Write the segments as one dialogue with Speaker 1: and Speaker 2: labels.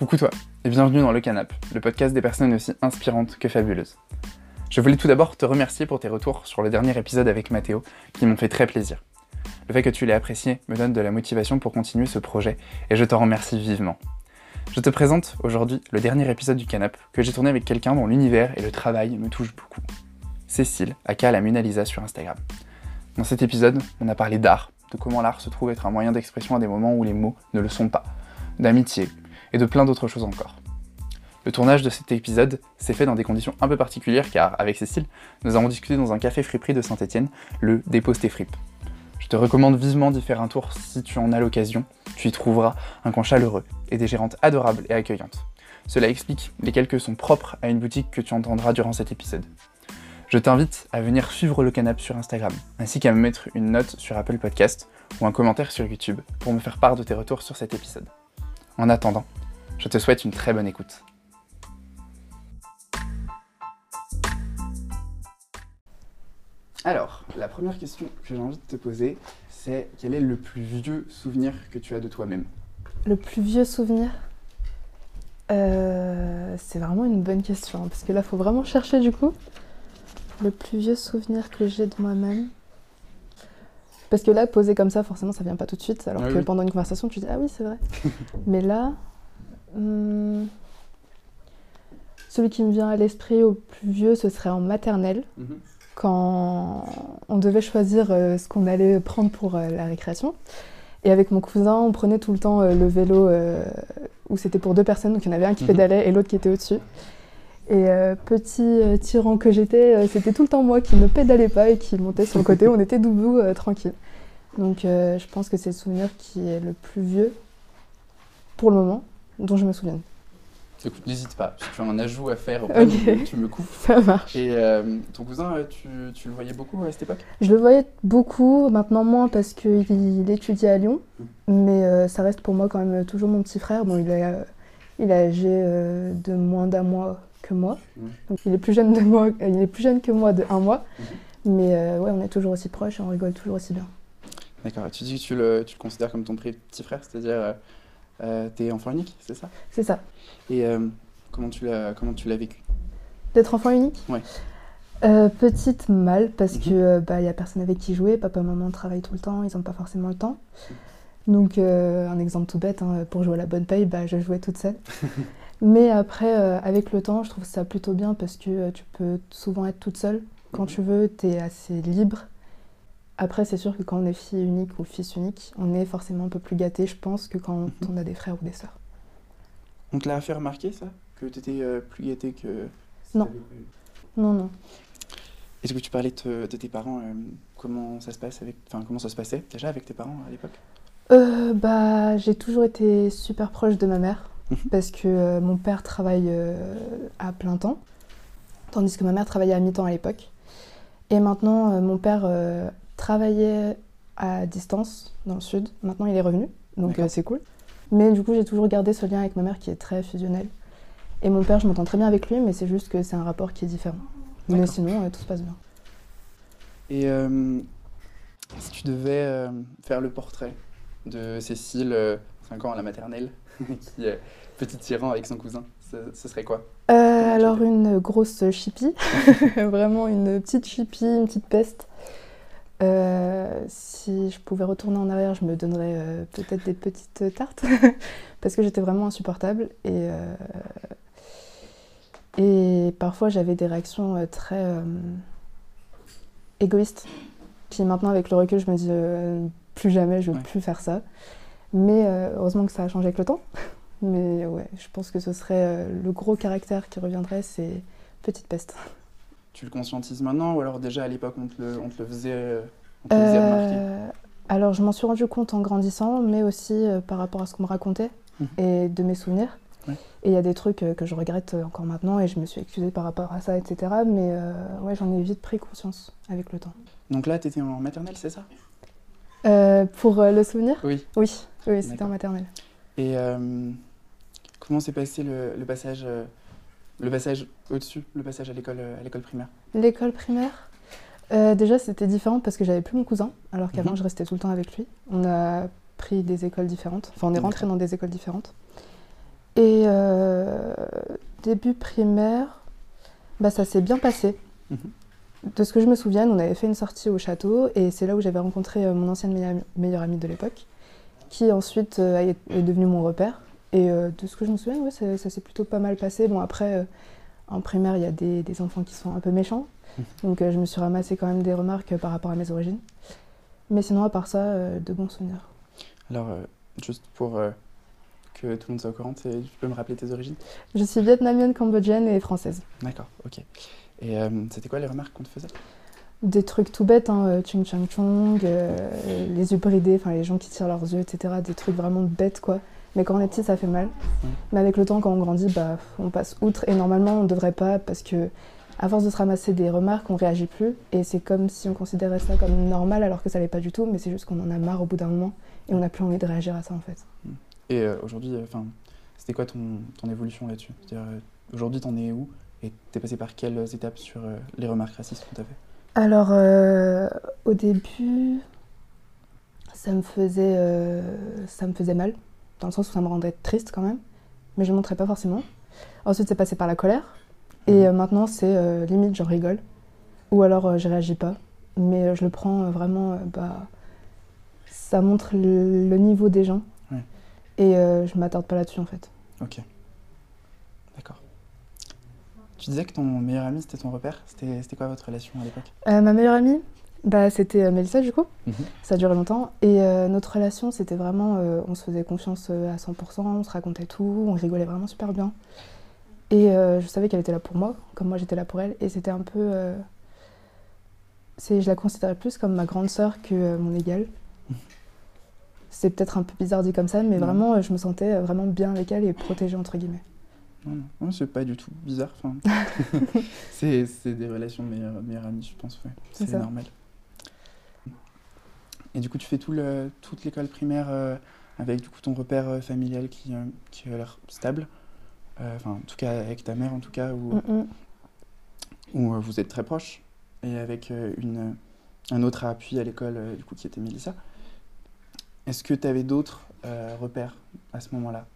Speaker 1: Coucou toi, et bienvenue dans Le Canap, le podcast des personnes aussi inspirantes que fabuleuses. Je voulais tout d'abord te remercier pour tes retours sur le dernier épisode avec Mathéo, qui m'ont fait très plaisir. Le fait que tu l'aies apprécié me donne de la motivation pour continuer ce projet, et je t'en remercie vivement. Je te présente aujourd'hui le dernier épisode du Canap, que j'ai tourné avec quelqu'un dont l'univers et le travail me touchent beaucoup. Cécile, aka la Mona Lisa sur Instagram. Dans cet épisode, on a parlé d'art, de comment l'art se trouve être un moyen d'expression à des moments où les mots ne le sont pas, d'amitié, et de plein d'autres choses encore. Le tournage de cet épisode s'est fait dans des conditions un peu particulières car, avec Cécile, nous avons discuté dans un café friperie de Saint-Etienne, le Dépose tes. Je te recommande vivement d'y faire un tour si tu en as l'occasion. Tu y trouveras un coin chaleureux et des gérantes adorables et accueillantes. Cela explique les quelques sons propres à une boutique que tu entendras durant cet épisode. Je t'invite à venir suivre le canap sur Instagram, ainsi qu'à me mettre une note sur Apple Podcast ou un commentaire sur YouTube pour me faire part de tes retours sur cet épisode. En attendant, je te souhaite une très bonne écoute. Alors, la première question que j'ai envie de te poser, c'est quel est le plus vieux souvenir que tu as de toi-même?
Speaker 2: Le plus vieux souvenir? Euh, C'est vraiment une bonne question, hein, parce que là, il faut vraiment chercher du coup. Le plus vieux souvenir que j'ai de moi-même? Parce que là, posé comme ça, forcément, ça vient pas tout de suite. Alors
Speaker 1: Ah
Speaker 2: que
Speaker 1: oui.
Speaker 2: pendant une conversation, tu dis Ah oui, c'est vrai. Mais là, hum, celui qui me vient à l'esprit au plus vieux, ce serait en maternelle. quand on devait choisir euh, ce qu'on allait prendre pour euh, la récréation. Et avec mon cousin, on prenait tout le temps euh, le vélo où c'était pour deux personnes, donc il y en avait un qui
Speaker 1: Mhm.
Speaker 2: pédalait et l'autre qui était au-dessus. Et euh, petit euh, tyran que j'étais, euh, c'était tout le temps moi qui ne pédalais pas et qui montait sur le côté. on était debout, tranquille. Donc je pense que c'est le souvenir qui est le plus vieux, pour le moment, dont je me souviens.
Speaker 1: Écoute, n'hésite pas, si tu as un ajout à faire,
Speaker 2: Ok.
Speaker 1: tu me coupes.
Speaker 2: Ça marche.
Speaker 1: Et ton cousin, tu, tu le voyais beaucoup à cette époque?
Speaker 2: Je le voyais beaucoup, maintenant moins parce qu'il il étudie à Lyon, mais euh, ça reste pour moi quand même toujours mon petit frère. Bon, il est, il est âgé de moins d'un mois que moi, donc il est plus jeune de moi, euh, il est plus jeune que moi de un mois,
Speaker 1: Mhm.
Speaker 2: mais euh, ouais, on est toujours aussi proches et on rigole toujours aussi bien.
Speaker 1: D'accord, tu dis que tu le, tu le considères comme ton petit frère, c'est-à-dire euh, euh, t'es enfant unique, c'est ça?
Speaker 2: C'est ça.
Speaker 1: Et euh, comment tu l'as comment tu l'as vécu?
Speaker 2: D'être enfant unique?
Speaker 1: Ouais.
Speaker 2: Petite mal parce
Speaker 1: Mhm.
Speaker 2: que euh, bah y a personne avec qui jouer, papa maman travaillent tout le temps, ils n'ont pas forcément le temps. Donc euh, un exemple tout bête, hein, pour jouer à la bonne paye, bah, je jouais toute seule. Mais après, euh, avec le temps, je trouve ça plutôt bien parce que euh, tu peux souvent être toute seule quand
Speaker 1: Mhm.
Speaker 2: tu veux, tu es assez libre. Après, c'est sûr que quand on est fille unique ou fils unique, on est forcément un peu plus gâté, je pense, que quand
Speaker 1: Mhm.
Speaker 2: on a des frères ou des sœurs.
Speaker 1: On te l'a fait remarquer ça? Que t'étais euh, plus gâté que.
Speaker 2: Non. Non, non.
Speaker 1: Est-ce que tu parlais de, de tes parents euh, Comment ça se passe avec. Enfin, comment ça se passait déjà avec tes parents à l'époque?
Speaker 2: Euh, bah, j'ai toujours été super proche de ma mère
Speaker 1: Mhm.
Speaker 2: parce que euh, mon père travaille euh, à plein temps, tandis que ma mère travaillait à mi-temps à l'époque. Et maintenant, euh, mon père travaillait à distance dans le sud. Maintenant, il est revenu, donc c'est cool. Mais du coup, j'ai toujours gardé ce lien avec ma mère qui est très fusionnel. Et mon père, je m'entends très bien avec lui, mais c'est juste que c'est un rapport qui est différent. Mais sinon, tout se passe bien.
Speaker 1: Et si tu devais faire le portrait de Cécile, euh, 5 ans à la maternelle, qui est petit tyran avec son cousin, ce, ce serait quoi?
Speaker 2: Euh, alors une grosse chippie, vraiment une petite chippie, une petite peste. Euh, si je pouvais retourner en arrière, je me donnerais euh, peut-être des petites tartes parce que j'étais vraiment insupportable et et parfois j'avais des réactions très égoïstes. Puis maintenant avec le recul, je me dis plus jamais, je veux
Speaker 1: Ouais.
Speaker 2: plus faire ça. Mais euh, heureusement que ça a changé avec le temps. Mais ouais, je pense que ce serait euh, le gros caractère qui reviendrait, c'est petite peste.
Speaker 1: Tu le conscientises maintenant ou alors déjà à l'époque on te le, on te le faisait, euh, on te faisait
Speaker 2: Euh, alors je m'en suis rendu compte en grandissant, mais aussi par rapport à ce qu'on me racontait
Speaker 1: Mhm.
Speaker 2: et de mes souvenirs.
Speaker 1: Ouais.
Speaker 2: Et il y a des trucs que je regrette encore maintenant et je me suis excusée par rapport à ça, etc. Mais euh, ouais, j'en ai vite pris conscience avec le temps.
Speaker 1: Donc là, tu étais en maternelle, c'est ça?
Speaker 2: Euh, pour euh, le souvenir?
Speaker 1: Oui.
Speaker 2: Oui, oui c'était en maternelle.
Speaker 1: Et euh, comment s'est passé le, le passage, le passage au-dessus, le passage à l'école, à l'école primaire?
Speaker 2: L'école primaire, euh, déjà c'était différent parce que j'avais plus mon cousin, alors qu'avant
Speaker 1: Mhm.
Speaker 2: je restais tout le temps avec lui. On a pris des écoles différentes, enfin on est rentré dans des écoles différentes. Et début primaire, bah, ça s'est bien passé. Mhm. De ce que je me souviens, on avait fait une sortie au château et c'est là où j'avais rencontré mon ancienne meilleure amie de l'époque, qui ensuite est devenue mon repère. Et de ce que je me souviens, ouais, ça, ça s'est plutôt pas mal passé. Bon, après, en primaire, il y a des, des, enfants qui sont un peu méchants. Donc je me suis ramassé quand même des remarques par rapport à mes origines. Mais sinon, à part ça, euh, de bons souvenirs.
Speaker 1: Alors, euh, juste pour euh, que tout le monde soit au courant, tu peux me rappeler tes origines?
Speaker 2: Je suis vietnamienne, cambodgienne et française.
Speaker 1: D'accord, ok. Et c'était quoi les remarques qu'on te faisait?
Speaker 2: Des trucs tout bêtes, hein, chung chang chung, les yeux bridés, enfin les gens qui tirent leurs yeux, etc. Des trucs vraiment bêtes, quoi. Mais quand on est petit, ça fait mal. Mais avec le temps, quand on grandit, bah, on passe outre. Et normalement, on ne devrait pas parce que à force de se ramasser des remarques, on réagit plus. Et c'est comme si on considérait ça comme normal alors que ça l'est pas du tout, mais c'est juste qu'on en a marre au bout d'un moment et on n'a plus envie de réagir à ça en fait.
Speaker 1: Et euh, aujourd'hui, euh, enfin, c'était quoi ton, ton évolution là-dessus? Euh, aujourd'hui, t'en es où? Et t'es passé par quelles étapes sur les remarques racistes qu'on t'a fait
Speaker 2: Alors, au début, ça me, faisait, ça me faisait mal, dans le sens où ça me rendait triste quand même, mais je ne montrais pas forcément. Ensuite, c'est passé par la colère. Et mhm. euh, maintenant, c'est euh, limite, j'en rigole. Ou alors, euh, je réagis pas. Mais je le prends vraiment. bah, ça montre le, niveau des gens. Et je m'attarde pas là-dessus, en fait.
Speaker 1: Ok. Tu disais que ton meilleur ami, c'était ton repère. C'était quoi votre relation à l'époque?
Speaker 2: Ma meilleure amie bah, C'était Mélissa, du coup. Mhm. Ça a duré longtemps. Et notre relation, c'était vraiment. on se faisait confiance à 100%, on se racontait tout, on rigolait vraiment super bien. Et euh, je savais qu'elle était là pour moi, comme moi j'étais là pour elle. Et c'était un peu. Euh, je la considérais plus comme ma grande sœur que euh, mon égale. C'est peut-être un peu bizarre dit comme ça, mais vraiment, je me sentais vraiment bien avec elle et protégée, entre guillemets.
Speaker 1: Non, non, c'est pas du tout bizarre. Enfin, c'est des relations de meilleures, amies, je pense. Ouais. C'est normal. Et du coup, tu fais tout le, toute l'école primaire avec du coup ton repère familial qui, qui a l'air stable. Euh, enfin en tout cas avec ta mère en tout cas, où, mm, mm. où euh, vous êtes très proches, et avec euh, une, un autre appui à l'école du coup qui était Mélissa. Est-ce que tu avais d'autres repères à ce moment-là?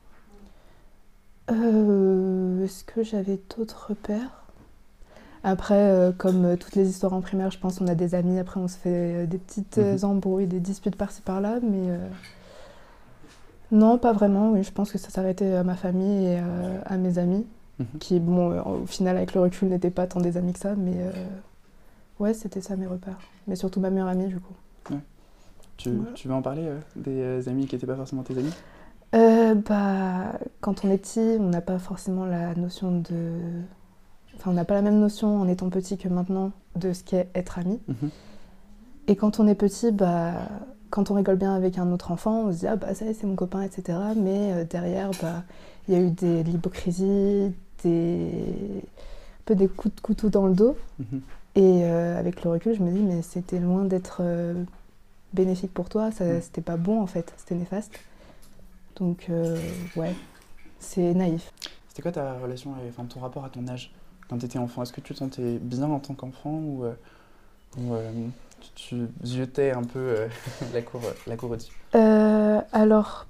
Speaker 2: Est-ce que j'avais d'autres repères? Après, comme toutes les histoires en primaire, je pense qu'on a des amis. Après, on se fait des petites mhm. embrouilles, des disputes par-ci par-là. Mais non, pas vraiment. Oui, je pense que ça s'arrêtait à ma famille et euh, à mes amis, mhm. qui, bon, euh, au final, avec le recul, n'étaient pas tant des amis que ça, mais euh, ouais, c'était ça mes repères. Mais surtout ma meilleure amie, du coup.
Speaker 1: Tu, tu, veux en parler des amis qui n'étaient pas forcément tes amis?
Speaker 2: Bah, Quand on est petit, on n'a pas forcément la notion de. Enfin, on n'a pas la même notion en étant petit que maintenant de ce qu'est être ami. Mhm. Et quand on est petit, bah quand on rigole bien avec un autre enfant, on se dit ah bah ça c'est mon copain, etc. Mais euh, derrière, bah il y a eu de l'hypocrisie, des un peu des coups de couteau dans le dos. Mhm. Et euh, avec le recul, je me dis mais c'était loin d'être euh, bénéfique pour toi, ça, c'était pas bon en fait, c'était néfaste. Donc ouais, c'est naïf.
Speaker 1: C'était quoi ta relation, enfin ton rapport à ton âge quand tu étais enfant? Est-ce que tu te sentais bien en tant qu'enfant ou, ou tu jetais un peu euh, la, cour, la cour au-dessus?
Speaker 2: Euh, Alors,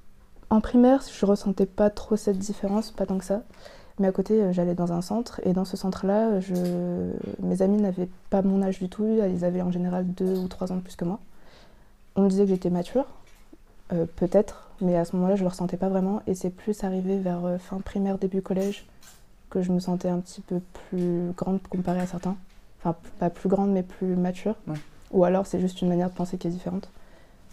Speaker 2: en primaire, je ressentais pas trop cette différence, pas tant que ça. Mais à côté, euh, j'allais dans un centre et dans ce centre-là, je... mes amis n'avaient pas mon âge du tout. Ils avaient en général deux ou trois ans de plus que moi. On me disait que j'étais mature, peut-être, mais à ce moment-là, je le ressentais pas vraiment. Et c'est plus arrivé vers fin primaire, début collège, que je me sentais un petit peu plus grande comparée à certains. Enfin, pas plus grande, mais plus mature. Ou alors c'est juste une manière de penser qui est différente.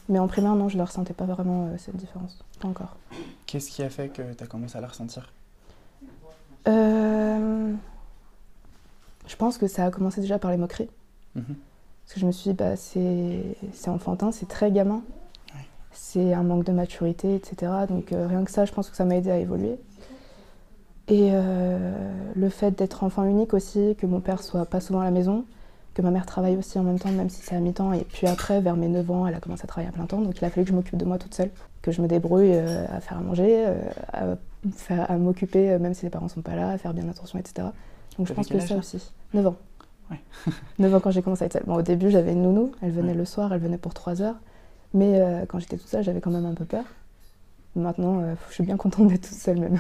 Speaker 2: Mais en primaire, non, je ne ressentais pas vraiment euh, cette différence. Pas encore.
Speaker 1: Qu'est-ce qui a fait que tu as commencé à la ressentir?
Speaker 2: Euh, Je pense que ça a commencé déjà par les moqueries. Mhm. Parce que je me suis dit, bah, c'est enfantin, c'est très gamin. C'est un manque de maturité, etc. Donc euh, rien que ça, je pense que ça m'a aidé à évoluer. Et le fait d'être enfant unique aussi, que mon père soit pas souvent à la maison, que ma mère travaille aussi en même temps, même si c'est à mi-temps. Et puis après, vers mes 9 ans, elle a commencé à travailler à plein temps. Donc il a fallu que je m'occupe de moi toute seule, que je me débrouille euh, à faire à manger, euh, à, m'occuper, euh, même si les parents sont pas là, à faire bien attention, etc. Donc je pense que ça aussi. 9 ans. Ouais. 9 ans quand j'ai commencé à être seule. Bon, au début, j'avais une nounou, elle venait le soir, elle venait pour 3 heures. Mais quand j'étais toute seule, j'avais quand même un peu peur. Maintenant, je suis bien contente d'être toute seule même.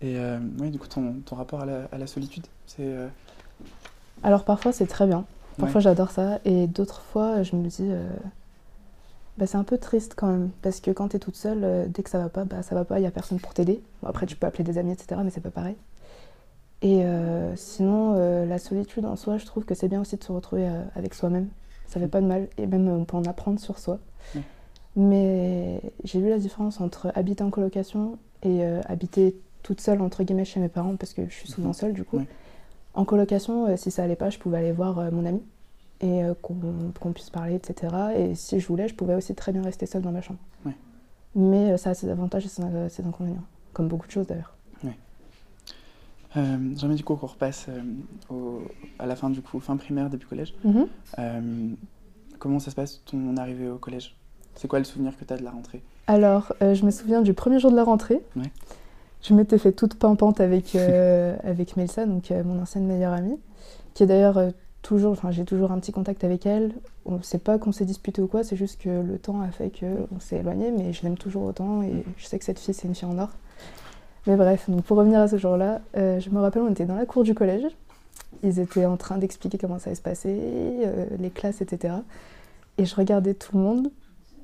Speaker 1: Et oui, du coup, ton, ton rapport à la, à la solitude, c'est...
Speaker 2: Alors parfois c'est très bien, parfois j'adore ça, et d'autres fois je me dis, bah, c'est un peu triste quand même, parce que quand tu es toute seule, dès que ça va pas, bah ça va pas, il y a personne pour t'aider. après tu peux appeler des amis, etc., mais c'est pas pareil. Et sinon, la solitude en soi, je trouve que c'est bien aussi de se retrouver avec soi-même. Ça fait pas de mal, et même on peut en apprendre sur soi. Mais j'ai vu la différence entre habiter en colocation et euh, habiter toute seule, entre guillemets, chez mes parents, parce que je suis souvent mhm. seule, du coup. En colocation, euh, si ça allait pas, je pouvais aller voir euh, mon ami et qu'on puisse parler, etc. Et si je voulais, je pouvais aussi très bien rester seule dans ma chambre. Mais ça a ses avantages et ses inconvénients, comme beaucoup de choses d'ailleurs.
Speaker 1: J'aimerais du coup qu'on repasse à la fin du coup, fin primaire, début collège. Mhm. Comment ça se passe ton arrivée au collège? C'est quoi le souvenir que tu as de la rentrée?
Speaker 2: Alors, euh, je me souviens du premier jour de la rentrée. Je m'étais fait toute pimpante avec, euh, avec Melsa, donc euh, mon ancienne meilleure amie, qui est d'ailleurs toujours, enfin j'ai toujours un petit contact avec elle. On sait pas qu'on s'est disputé ou quoi, c'est juste que le temps a fait qu'on s'est éloigné, mais je l'aime toujours autant et je sais que cette fille c'est une fille en or. Mais bref, donc pour revenir à ce jour-là, je me rappelle on était dans la cour du collège. Ils étaient en train d'expliquer comment ça allait se passer, les classes, etc. Et je regardais tout le monde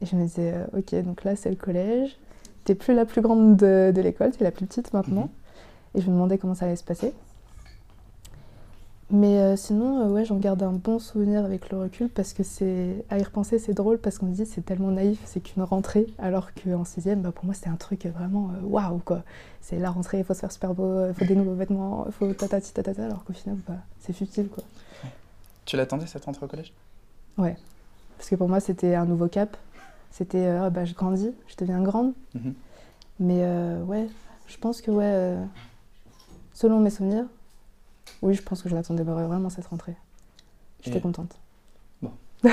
Speaker 2: et je me disais, euh, ok, donc là c'est le collège, t'es plus la plus grande de, l'école, t'es la plus petite maintenant. Mhm. Et je me demandais comment ça allait se passer. Mais euh, sinon, euh, ouais, j'en garde un bon souvenir avec le recul parce que c'est à y repenser, c'est drôle parce qu'on se dit c'est tellement naïf, c'est qu'une rentrée, alors qu'en sixième, bah, pour moi c'était un truc vraiment waouh quoi. C'est la rentrée, il faut se faire super beau, il faut des nouveaux vêtements, il faut tatati tatata, alors qu'au final, bah, c'est futile quoi.
Speaker 1: Tu l'attendais cette rentrée au collège?
Speaker 2: Ouais, parce que pour moi c'était un nouveau cap, c'était euh, ah, bah, je grandis, je deviens grande. Mhm. Mais euh, ouais, je pense que ouais, euh, selon mes souvenirs, oui, je pense que je l'attendais vraiment cette rentrée. J'étais contente.
Speaker 1: Bon.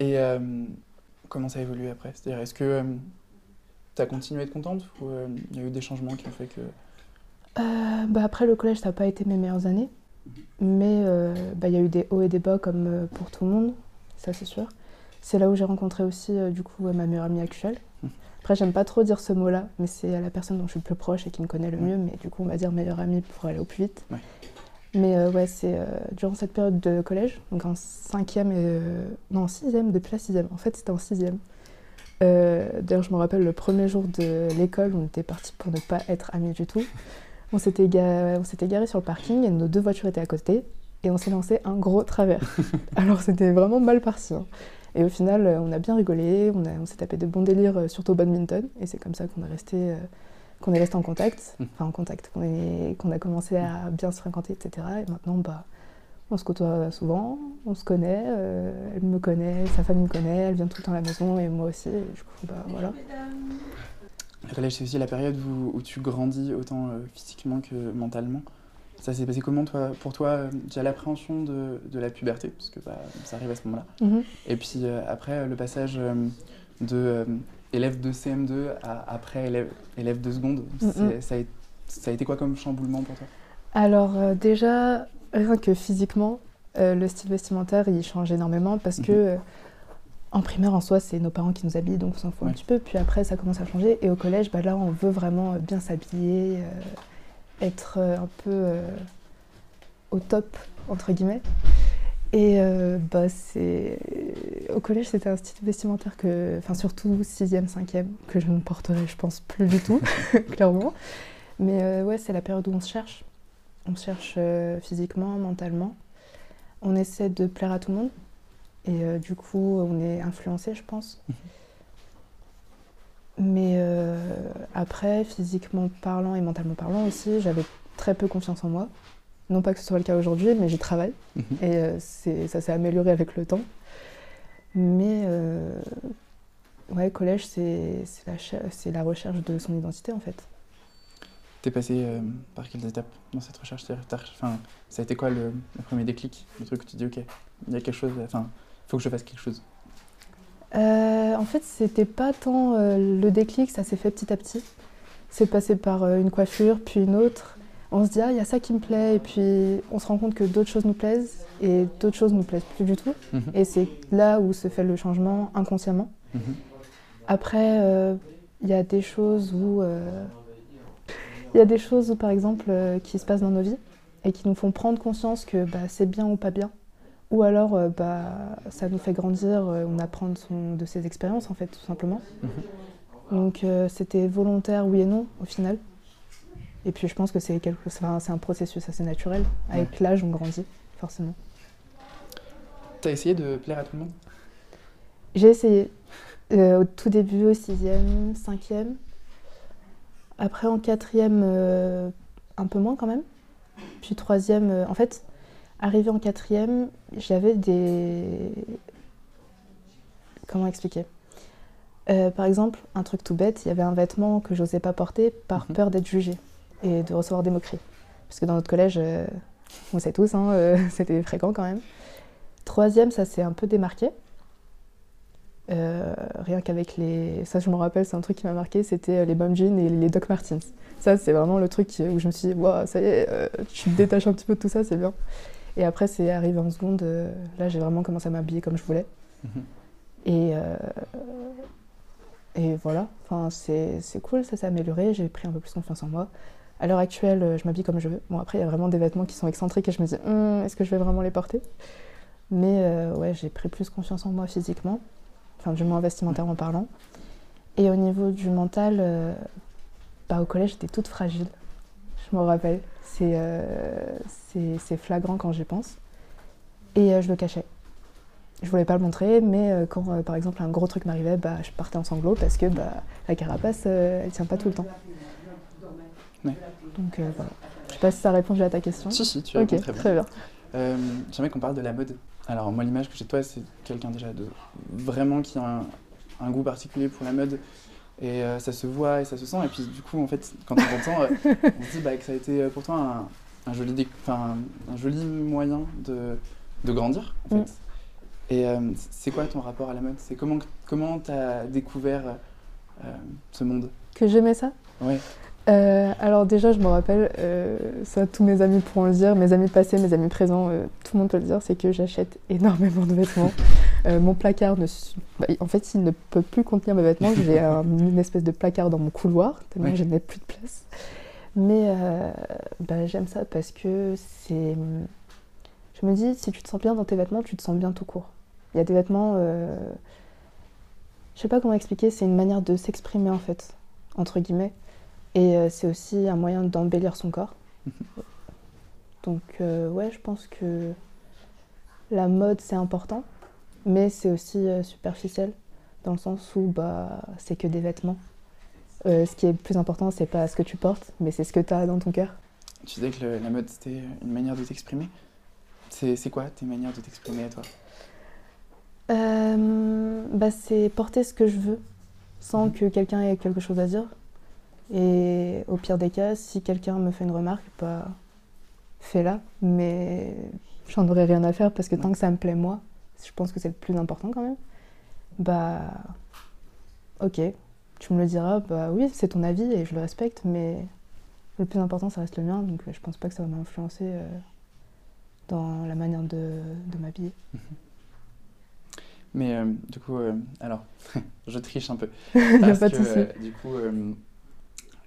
Speaker 1: Et comment ça a évolué après? C'est-à-dire, est-ce que tu as continué à être contente ou il y a eu des changements qui ont fait que.
Speaker 2: bah après le collège, ça n'a pas été mes meilleures années. Mais bah, il y a eu des hauts et des bas comme pour tout le monde, ça c'est sûr. C'est là où j'ai rencontré aussi euh, du coup ma meilleure amie actuelle. Après, j'aime pas trop dire ce mot-là, mais c'est la personne dont je suis le plus proche et qui me connaît le mieux. Mais du coup, on va dire meilleure amie pour aller au plus vite. Mais euh, ouais, c'est euh, durant cette période de collège, donc en cinquième et non en sixième, depuis la sixième. En fait, c'était en sixième. D'ailleurs, je me rappelle le premier jour de l'école, on était partis pour ne pas être amis du tout. On s'était garé sur le parking et nos deux voitures étaient à côté et on s'est lancé un gros travers. Alors c'était vraiment mal parti. Hein. Et au final, euh, on a bien rigolé, on, on s'est tapé de bons délires, euh, surtout au badminton, et c'est comme ça qu'on est resté, euh, qu'on est resté en contact, enfin en contact, qu'on, a commencé à bien se fréquenter, etc. Et maintenant, bah, on se côtoie souvent, on se connaît, elle me connaît, sa famille me connaît, elle vient tout le temps à la maison, et moi aussi, et du coup, bah voilà.
Speaker 1: Le collège, c'est aussi la période où, où tu grandis autant physiquement que mentalement. Ça s'est passé comment toi, pour toi euh, déjà l'appréhension de, de, la puberté, parce que bah, ça arrive à ce moment-là. Mhm. Et puis euh, après le passage euh, de élève de CM2 à après élève, élève de seconde, mhm. ça, a, ça, a, été quoi comme chamboulement pour toi?
Speaker 2: Alors déjà, rien que physiquement, le style vestimentaire il change énormément parce mhm. que en primaire en soi c'est nos parents qui nous habillent donc on s'en fout un petit peu. Puis après ça commence à changer et au collège bah, là on veut vraiment bien s'habiller être euh, un peu euh, au top, entre guillemets. Et euh, bah, c'est... au collège, c'était un style vestimentaire que, enfin surtout 6e, 5e, que je ne porterai, je pense, plus du tout, clairement. Mais ouais, c'est la période où on se cherche. On se cherche physiquement, mentalement. On essaie de plaire à tout le monde. Et du coup, on est influencé, je pense. Mhm. Mais euh, après, physiquement parlant et mentalement parlant aussi, j'avais très peu confiance en moi. Non pas que ce soit le cas aujourd'hui, mais j'y travaille. Mhm. Et euh, ça s'est amélioré avec le temps. Mais euh, ouais, collège, c'est la, la, recherche de son identité en fait.
Speaker 1: T'es passé par quelles étapes dans cette recherche? Enfin, Ça a été quoi le, le, premier déclic? Le truc où tu dis, ok, il y a quelque chose, enfin, faut que je fasse quelque chose
Speaker 2: euh, en fait, c'était pas tant euh, le déclic, ça s'est fait petit à petit. C'est passé par euh, une coiffure, puis une autre. On se dit, ah, il y a ça qui me plaît, et puis on se rend compte que d'autres choses nous plaisent, et d'autres choses nous plaisent plus du tout. Mhm. Et c'est là où se fait le changement inconsciemment. Mhm. Après, il y a des choses où. Il y a des choses, par exemple, qui se passent dans nos vies et qui nous font prendre conscience que bah, c'est bien ou pas bien. Ou alors, euh, bah, ça nous fait grandir, euh, on apprend de, son- de ses expériences, en fait, tout simplement. Donc, euh, c'était volontaire, oui et non, au final. Et puis, je pense que c'est quelque... enfin, c'est un processus assez naturel. Avec l'âge, on grandit, forcément.
Speaker 1: T'as essayé de plaire à tout le monde?
Speaker 2: J'ai essayé. Au tout début, au sixième, cinquième. Après, en quatrième, un peu moins quand même. Puis troisième, en fait, arrivé en quatrième, j'avais des... Comment expliquer? Euh, Par exemple, un truc tout bête, il y avait un vêtement que j'osais pas porter par
Speaker 1: Mhm.
Speaker 2: peur d'être jugée et de recevoir des moqueries. Parce que dans notre collège, euh, on sait tous, hein, euh, c'était fréquent quand même. Troisième, ça s'est un peu démarqué. Euh, rien qu'avec les. Ça, je me rappelle, c'est un truc qui m'a marqué c'était les bum jeans et les Doc Martens. Ça, c'est vraiment le truc où je me suis dit, Waouh, ça y est, euh, tu te détaches un petit peu de tout ça, c'est bien. Et après, c'est arrivé en seconde. euh, là, j'ai vraiment commencé à m'habiller comme je voulais.
Speaker 1: Mhm.
Speaker 2: Et, euh, et voilà, enfin, c'est c'est cool, ça s'est amélioré, j'ai pris un peu plus confiance en moi. À l'heure actuelle, euh, je m'habille comme je veux. Bon, après, il y a vraiment des vêtements qui sont excentriques et je me dis, Hum, est-ce que je vais vraiment les porter? Mais euh, ouais, j'ai pris plus confiance en moi physiquement, enfin, du moins vestimentairement parlant. Et au niveau du mental, bah, au collège, j'étais toute fragile. Je me rappelle. C'est euh, c'est- flagrant quand j'y pense. Et euh, je le cachais. Je voulais pas le montrer, mais euh, quand par exemple un gros truc m'arrivait, bah, je partais en sanglots parce que bah, la carapace, elle tient pas tout le temps.
Speaker 1: Ouais.
Speaker 2: Donc voilà. Je sais pas si ça a répondu à ta question.
Speaker 1: Si, si, tu
Speaker 2: ok,
Speaker 1: réponds très bien.
Speaker 2: très bien.
Speaker 1: Euh, J'aimerais qu'on parle de la mode. Alors, moi, l'image que j'ai de toi, c'est quelqu'un déjà de vraiment qui a un, un goût particulier pour la mode. Et euh, ça se voit et ça se sent. Et puis, du coup, en fait, quand on t'entend, euh, on se dit bah, que ça a été euh, pour toi un, un joli, un, un joli moyen de, de grandir, en fait.
Speaker 2: Mm.
Speaker 1: Et euh, c'est quoi ton rapport à la mode? C'est comment comment t'as découvert ce monde?
Speaker 2: Que j'aimais ça?
Speaker 1: Ouais.
Speaker 2: Euh, alors déjà, je me rappelle, euh, ça tous mes amis pourront le dire, mes amis passés, mes amis présents, euh, tout le monde peut le dire, c'est que j'achète énormément de vêtements. Mon placard, ne bah, en fait, il ne peut plus contenir mes vêtements. J'ai un- une espèce de placard dans mon couloir, tellement je n'ai plus de place. Mais bah, j'aime ça parce que c'est... Je me dis, si tu te sens bien dans tes vêtements, tu te sens bien tout court. Il y a des vêtements... Je sais pas comment expliquer, c'est une manière de s'exprimer en fait, entre guillemets. Et euh, c'est aussi un moyen d'embellir son corps. Donc euh, ouais, je pense que la mode c'est important, mais c'est aussi euh, superficiel dans le sens où bah c'est que des vêtements. Euh, ce qui est le plus important, c'est pas ce que tu portes, mais c'est ce que tu as dans ton cœur.
Speaker 1: Tu disais que le- la mode, c'était une manière de t'exprimer. C'est quoi tes manières de t'exprimer à toi?
Speaker 2: Bah, c'est porter ce que je veux sans
Speaker 1: Mhm.
Speaker 2: que quelqu'un ait quelque chose à dire. Et au pire des cas, si quelqu'un me fait une remarque, bah, fais-la. Mais j'en aurais rien à faire parce que tant que ça me plaît moi, je pense que c'est le plus important quand même. Bah, ok, tu me le diras, bah oui, c'est ton avis et je le respecte, mais le plus important, ça reste le mien. Donc je pense pas que ça va m'influencer euh, dans la manière de, de m'habiller.
Speaker 1: Mais euh, du coup, euh, alors, je triche un peu.
Speaker 2: Y a
Speaker 1: Parce
Speaker 2: pas de
Speaker 1: que, du coup,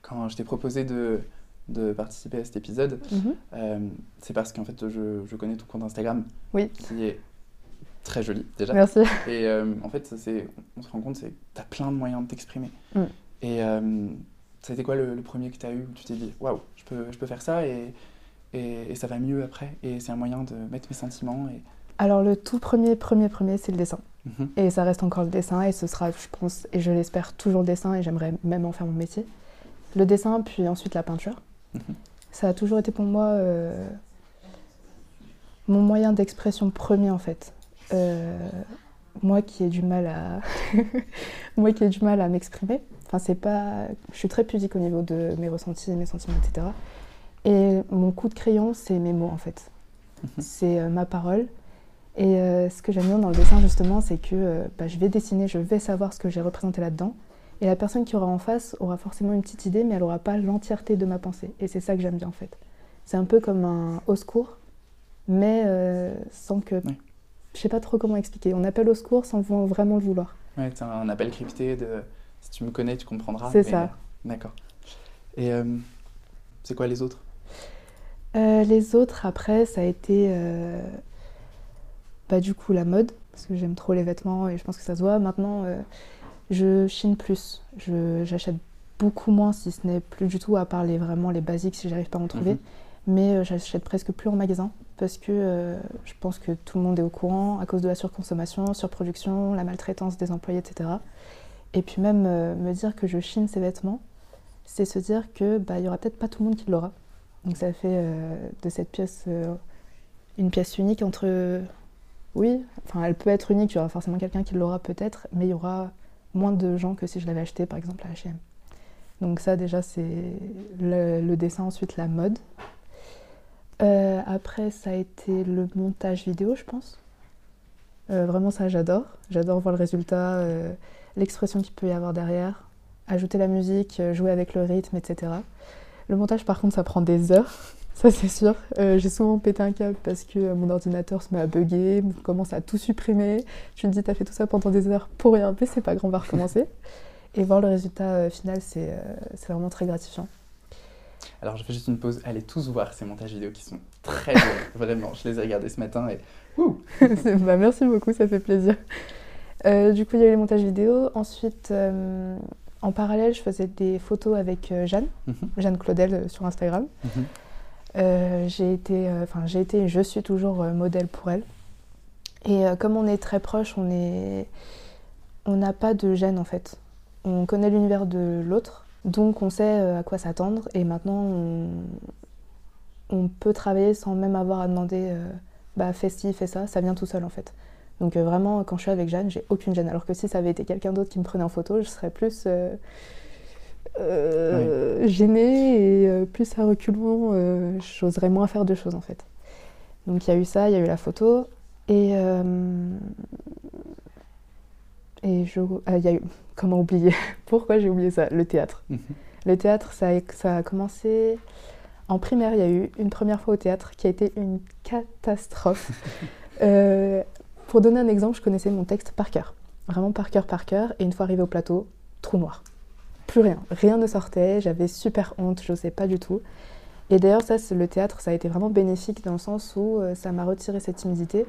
Speaker 1: quand je t'ai proposé de, de participer à cet épisode,
Speaker 2: Mhm.
Speaker 1: euh, c'est parce qu'en fait, je, je connais ton compte Instagram,
Speaker 2: Oui.
Speaker 1: qui est très joli déjà.
Speaker 2: Merci.
Speaker 1: Et euh, en fait, ça, c'est, on se rend compte, c'est que tu as plein de moyens de t'exprimer.
Speaker 2: Mm.
Speaker 1: Et euh, ça a été quoi le, le premier que tu as eu où tu t'es dit, waouh, je peux, je peux faire ça et, et, et ça va mieux après? Et c'est un moyen de mettre mes sentiments. Et...
Speaker 2: Alors le tout premier, premier, premier, c'est le dessin.
Speaker 1: Mhm.
Speaker 2: Et ça reste encore le dessin et ce sera, je pense, et je l'espère, toujours le dessin et j'aimerais même en faire mon métier. Le dessin, puis ensuite la peinture.
Speaker 1: Mhm.
Speaker 2: Ça a toujours été pour moi euh, mon moyen d'expression premier en fait. Euh, moi qui ai du mal à moi qui ai du mal à m'exprimer. Enfin c'est pas, je suis très pudique au niveau de mes ressentis, mes sentiments, etc. Et mon coup de crayon, c'est mes mots en fait.
Speaker 1: Mhm.
Speaker 2: C'est euh, ma parole. Et ce que j'aime bien dans le dessin justement, c'est que bah, je vais dessiner, je vais savoir ce que j'ai représenté là-dedans. Et la personne qui aura en face aura forcément une petite idée, mais elle n'aura pas l'entièreté de ma pensée. Et c'est ça que j'aime bien en fait. C'est un peu comme un au secours, mais euh, sans que...
Speaker 1: Oui.
Speaker 2: Je sais pas trop comment expliquer. On appelle au secours sans vraiment le vouloir.
Speaker 1: Ouais, c'est un appel crypté de si tu me connais, tu comprendras.
Speaker 2: C'est
Speaker 1: mais,
Speaker 2: ça.
Speaker 1: euh, D'accord. Et euh, C'est quoi les autres?
Speaker 2: Les autres, après, ça a été bah, du coup la mode, parce que j'aime trop les vêtements et je pense que ça se voit. Maintenant, je chine plus. J'achète beaucoup moins, si ce n'est plus du tout, à part les, vraiment les basiques si j'arrive pas à en trouver. Mhm. Mais j'achète presque plus en magasin parce que euh, je pense que tout le monde est au courant à cause de la surconsommation, surproduction, la maltraitance des employés, etc. Et puis même euh, me dire que je chine ces vêtements, c'est se dire que bah il y aura peut-être pas tout le monde qui l'aura. Donc ça fait euh, de cette pièce une pièce unique entre oui, enfin elle peut être unique, il y aura forcément quelqu'un qui l'aura peut-être, mais il y aura moins de gens que si je l'avais acheté par exemple à H&M. Donc ça déjà c'est le dessin, ensuite la mode. Euh, après, ça a été le montage vidéo, je pense. Euh, vraiment, ça, j'adore. J'adore voir le résultat, euh, l'expression qu'il peut y avoir derrière, ajouter la musique, jouer avec le rythme, etc. Le montage, par contre, ça prend des heures, ça c'est sûr. J'ai souvent pété un câble parce que mon ordinateur se met à bugger, commence à tout supprimer. Je me dis, t'as fait tout ça pendant des heures pour rien, mais c'est pas grand, on va recommencer. Et voir le résultat final, c'est vraiment très gratifiant.
Speaker 1: Alors je fais juste une pause, allez tous voir ces montages vidéo qui sont très beaux, vraiment. Je les ai regardés ce matin et
Speaker 2: bah, merci beaucoup, ça fait plaisir. Euh, du coup, il y a eu les montages vidéo. Ensuite, euh, en parallèle, je faisais des photos avec euh, Jeanne, mhm. Jeanne Claudel sur Instagram. Mhm. j'ai été, enfin j'ai été, je suis toujours modèle pour elle. Et comme on est très proches, on est, on n'a pas de gêne en fait. On connaît l'univers de l'autre donc on sait euh, à quoi s'attendre et maintenant on, peut travailler sans même avoir à demander euh, bah, fais ci, fais ça, ça vient tout seul en fait. Donc euh, vraiment quand je suis avec Jeanne, j'ai aucune gêne. Alors que si ça avait été quelqu'un d'autre qui me prenait en photo, je serais plus gênée et plus à reculons, j'oserais moins faire de choses en fait. Donc il y a eu ça, il y a eu la photo et et je, il y a eu comment oublier? Pourquoi j'ai oublié ça? Le théâtre. Mhm. Le théâtre, ça a, ça a, commencé en primaire. Il y a eu une première fois au théâtre qui a été une catastrophe. Euh, pour donner un exemple, je connaissais mon texte par cœur. Vraiment par cœur, par cœur. Et une fois arrivé au plateau, trou noir. Plus rien. Rien ne sortait. J'avais super honte. Je n'osais pas du tout. Et d'ailleurs, ça, le théâtre, ça a été vraiment bénéfique dans le sens où euh, ça m'a retiré cette timidité.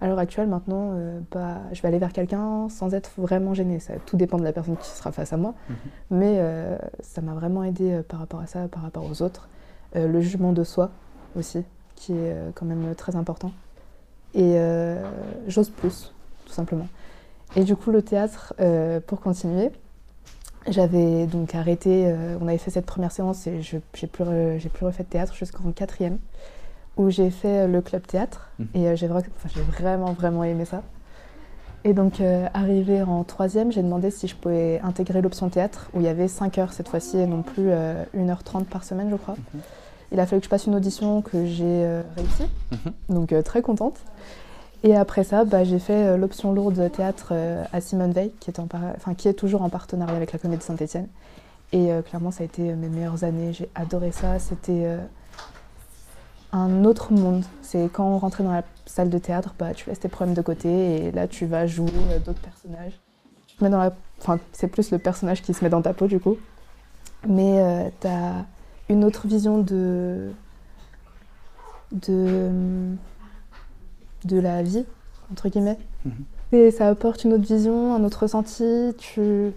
Speaker 2: À l'heure actuelle, maintenant, euh, bah, je vais aller vers quelqu'un sans être vraiment gênée. Ça, tout dépend de la personne qui sera face à moi. Mhm. Mais euh, ça m'a vraiment aidé par rapport à ça, par rapport aux autres. le jugement de soi aussi, qui est quand même très important. Et j'ose plus, tout simplement. Et du coup, le théâtre, pour continuer, j'avais donc arrêté, on avait fait cette première séance et je n'ai plus, plus refait de théâtre jusqu'en quatrième où j'ai fait euh, le club théâtre mhm. et euh, j'ai vraiment, vraiment aimé ça. Et donc, euh, arrivé en troisième, j'ai demandé si je pouvais intégrer l'option théâtre, où il y avait 5 heures cette fois-ci et non plus 1h30 par semaine, je crois. Mhm. Il a fallu que je passe une audition que j'ai réussi, mhm. donc très contente. Et après ça, bah, j'ai fait l'option lourde théâtre à Simone Veil, qui est, en qui est toujours en partenariat avec la Comédie Saint-Etienne. Et clairement, ça a été mes meilleures années. J'ai adoré ça. C'était un autre monde. C'est quand on rentrait dans la salle de théâtre, bah, tu laisses tes problèmes de côté et là tu vas jouer euh, d'autres personnages. Tu mets dans la... Enfin, c'est plus le personnage qui se met dans ta peau du coup. Mais euh, tu as une autre vision de... de de la vie, entre guillemets. Mhm. Et ça apporte une autre vision, un autre ressenti. Tu...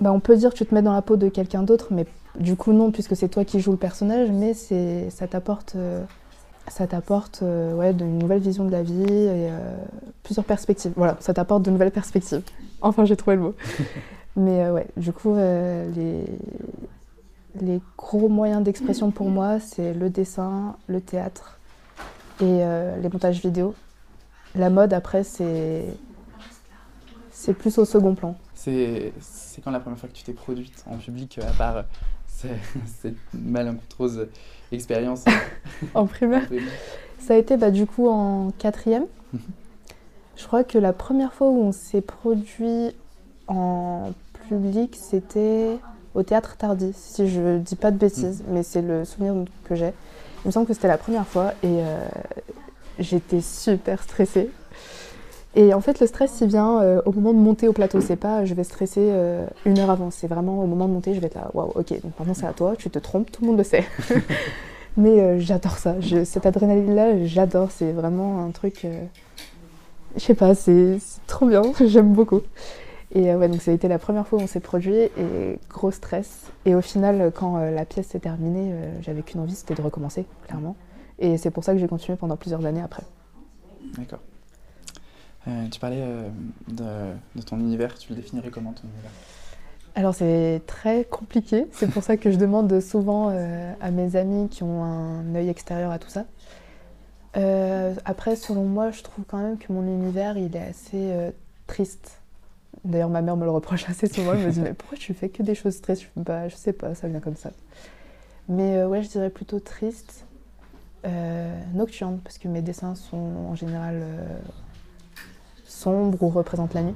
Speaker 2: Bah, on peut dire que tu te mets dans la peau de quelqu'un d'autre, mais du coup, non, puisque c'est toi qui joues le personnage, mais ça t'apporte euh, ça t'apporte euh, ouais, une nouvelle vision de la vie et euh, plusieurs perspectives. Voilà, ça t'apporte de nouvelles perspectives. Enfin, j'ai trouvé le mot. mais ouais, du coup, les, les gros moyens d'expression pour moi, c'est le dessin, le théâtre et les montages vidéo. La mode, après, c'est c'est plus au second plan.
Speaker 1: C'est quand la première fois que tu t'es produite en public, à part cette malencontreuse expérience
Speaker 2: en primaire. Ça a été bah, du coup en quatrième. Je crois que la première fois où on s'est produit en public, c'était au théâtre Tardy, si je dis pas de bêtises, mhm. mais c'est le souvenir que j'ai. Il me semble que c'était la première fois et euh, j'étais super stressée. Et en fait, le stress, il vient euh, au moment de monter au plateau. C'est pas je vais stresser euh, une heure avant. C'est vraiment au moment de monter, je vais être là, waouh, ok, donc maintenant c'est à toi, tu te trompes, tout le monde le sait. Mais j'adore ça. cette adrénaline-là, j'adore. C'est vraiment un truc. je sais pas, c'est trop bien. J'aime beaucoup. Et ouais, donc ça a été la première fois où on s'est produit et gros stress. Et au final, quand la pièce s'est terminée, j'avais qu'une envie, c'était de recommencer, clairement. Et c'est pour ça que j'ai continué pendant plusieurs années après.
Speaker 1: D'accord. Euh, tu parlais euh, de, ton univers, tu le définirais comment ton univers?
Speaker 2: Alors c'est très compliqué, c'est pour ça que je demande souvent euh, à mes amis qui ont un œil extérieur à tout ça. après, selon moi, je trouve quand même que mon univers, il est assez triste. D'ailleurs, ma mère me le reproche assez souvent, elle me dit mais pourquoi tu fais que des choses tristes? Je, bah, je sais pas, ça vient comme ça. Mais ouais, je dirais plutôt triste, nocturne, parce que mes dessins sont en général sombre ou représente la nuit.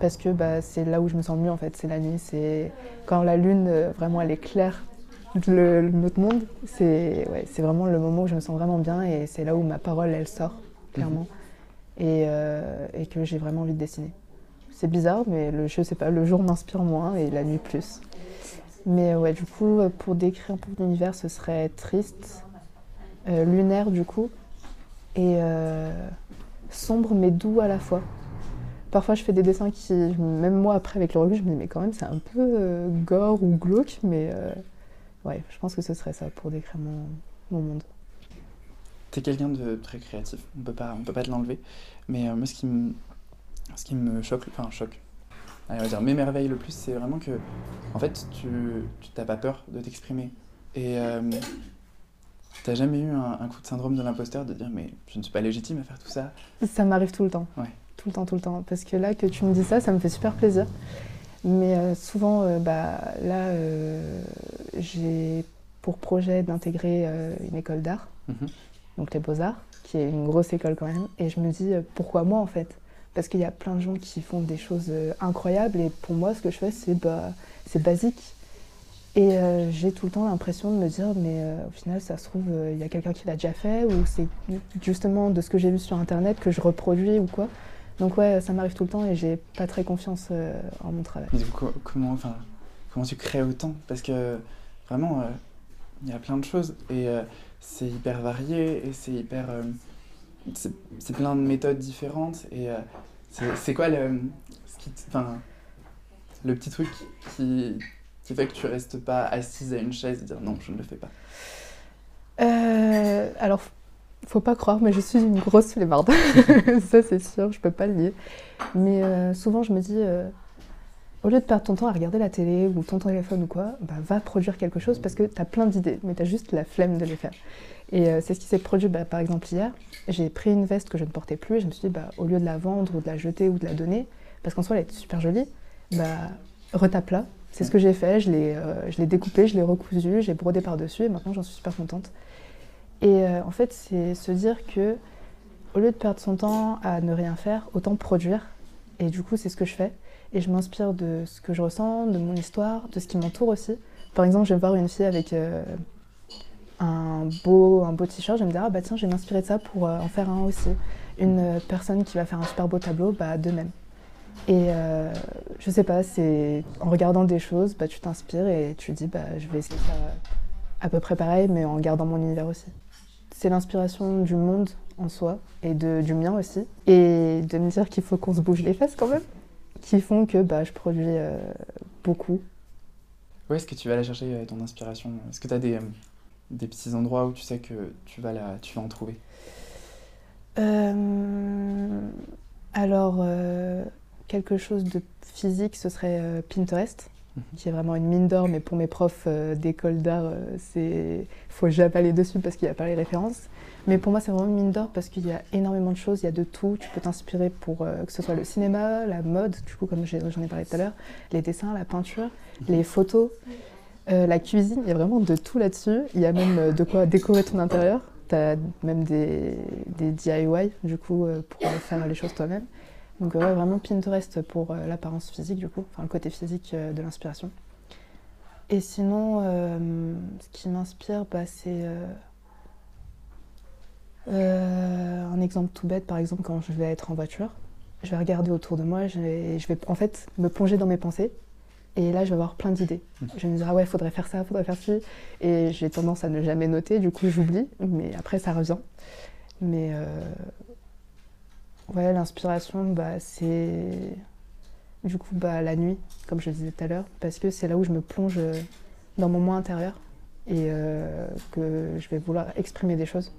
Speaker 2: Parce que bah, c'est là où je me sens mieux en fait, c'est la nuit. C'est quand la lune euh, vraiment elle éclaire le, notre monde, c'est ouais, vraiment le moment où je me sens vraiment bien et c'est là où ma parole elle sort clairement mhm. et, euh, et, que j'ai vraiment envie de dessiner. C'est bizarre, mais le, je sais pas, le jour m'inspire moins et la nuit plus. Mais ouais, du coup, pour décrire pour l'univers, ce serait triste, euh, lunaire du coup, et sombre mais doux à la fois. Parfois, je fais des dessins qui, même moi, après, avec le recul, je me dis, mais quand même, c'est un peu euh, gore ou glauque, mais euh, ouais, je pense que ce serait ça pour décrire mon, mon monde.
Speaker 1: es quelqu'un de très créatif, on peut pas, on peut pas te l'enlever, mais euh, moi, ce qui me, ce qui me choque, enfin, choque, allez, on va dire, m'émerveille le plus, c'est vraiment que, en fait, tu n'as pas peur de t'exprimer. Et T'as jamais eu un, coup de syndrome de l'imposteur de dire mais je ne suis pas légitime à faire tout ça?
Speaker 2: Ça m'arrive tout le temps. Ouais. Tout le temps, tout le temps. Parce que là que tu me dis ça, ça me fait super plaisir. Mais euh, souvent, euh, bah, là, euh, j'ai pour projet d'intégrer une école d'art, mhm. donc les beaux-arts, qui est une grosse école quand même. Et je me dis pourquoi moi en fait? Parce qu'il y a plein de gens qui font des choses incroyables et pour moi, ce que je fais, c'est bah, basique. Et euh, j'ai tout le temps l'impression de me dire, mais euh, au final, ça se trouve, euh, il y a quelqu'un qui l'a déjà fait, ou c'est justement de ce que j'ai vu sur Internet que je reproduis ou quoi. Donc ouais, ça m'arrive tout le temps et j'ai pas très confiance en mon travail.
Speaker 1: Mais coup, comment, enfin, comment tu crées autant? Parce que vraiment, il y a plein de choses et c'est hyper varié et c'est hyper... c'est plein de méthodes différentes et c'est quoi le, enfin, le petit truc qui qui fait que tu restes pas assise à une chaise et dire non, je ne le fais pas?
Speaker 2: Euh, Alors, faut pas croire, mais je suis une grosse flemmarde. ça, c'est sûr, je peux pas le nier. Mais euh, souvent, je me dis, euh, au lieu de perdre ton temps à regarder la télé ou ton téléphone ou quoi, bah, va produire quelque chose parce que tu as plein d'idées, mais tu as juste la flemme de les faire. Et euh, c'est ce qui s'est produit, bah, par exemple, hier. J'ai pris une veste que je ne portais plus et je me suis dit, bah, au lieu de la vendre ou de la jeter ou de la donner, parce qu'en soi, elle est super jolie, bah, retape-la c'est ce que j'ai fait, je l'ai, euh, je l'ai découpé, je l'ai recousu, j'ai brodé par-dessus et maintenant j'en suis super contente. Et euh, en fait, c'est se dire que au lieu de perdre son temps à ne rien faire, autant produire. Et du coup, c'est ce que je fais. Et je m'inspire de ce que je ressens, de mon histoire, de ce qui m'entoure aussi. Par exemple, je vais voir une fille avec euh, un beau, un beau t-shirt, je vais me dire, ah bah tiens, je vais m'inspirer de ça pour en faire un aussi. Une personne qui va faire un super beau tableau, bah de même. Et euh, je sais pas, c'est en regardant des choses, bah, tu t'inspires et tu dis bah, je vais essayer faire à peu près pareil, mais en gardant mon univers aussi. C'est l'inspiration du monde en soi et de, du mien aussi. Et de me dire qu'il faut qu'on se bouge les fesses quand même, qui font que bah, je produis euh, beaucoup.
Speaker 1: Où est-ce que tu vas aller chercher euh, ton inspiration? Est-ce que tu as des, des, petits endroits où tu sais que tu vas, la, tu vas en trouver?
Speaker 2: Alors quelque chose de physique, ce serait euh, Pinterest. Qui est vraiment une mine d'or, mais pour mes profs euh, d'école d'art, euh, c'est faut jamais aller dessus parce qu'il n'y a pas les références. Mais pour moi, c'est vraiment une mine d'or parce qu'il y a énormément de choses, il y a de tout. Tu peux t'inspirer pour que ce soit le cinéma, la mode, du coup, comme j'en ai, parlé tout à l'heure, les dessins, la peinture, mhm. les photos, la cuisine. Il y a vraiment de tout là-dessus. Il y a même de quoi décorer ton intérieur. Tu as même des, des DIY, du coup, pour faire les choses toi-même. Donc vraiment Pinterest pour euh, l'apparence physique du coup, enfin le côté physique euh, de l'inspiration. Et sinon, euh, ce qui m'inspire, bah, c'est un exemple tout bête, par exemple quand je vais être en voiture. je vais regarder autour de moi, je vais, je vais en fait me plonger dans mes pensées. Et là, je vais avoir plein d'idées. Je vais me dire, ah ouais, faudrait faire ça, faudrait faire ci. Et j'ai tendance à ne jamais noter, du coup, j'oublie. Mais après, ça revient. Mais euh, ouais, l'inspiration, bah, c'est du coup bah, la nuit, comme je le disais tout à l'heure, parce que c'est là où je me plonge euh, dans mon moi intérieur et euh, que je vais vouloir exprimer des choses.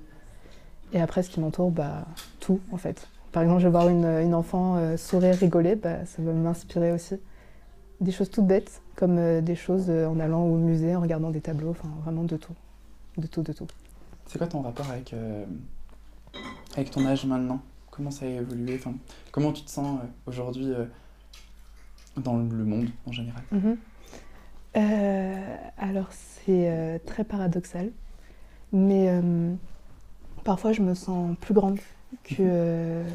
Speaker 2: Et après, ce qui m'entoure, bah, tout en fait. Par exemple, je vais voir une, une enfant euh, sourire, rigoler, bah, ça va m'inspirer aussi. Des choses toutes bêtes, comme des choses en allant au musée, en regardant des tableaux, enfin vraiment de tout. De tout, de tout.
Speaker 1: C'est quoi ton rapport avec, avec ton âge maintenant? Comment ça a évolué enfin, Comment tu te sens euh, aujourd'hui euh, dans le monde en général?
Speaker 2: Mhm. Euh, alors c'est euh, très paradoxal, mais euh, parfois je me sens plus grande que euh,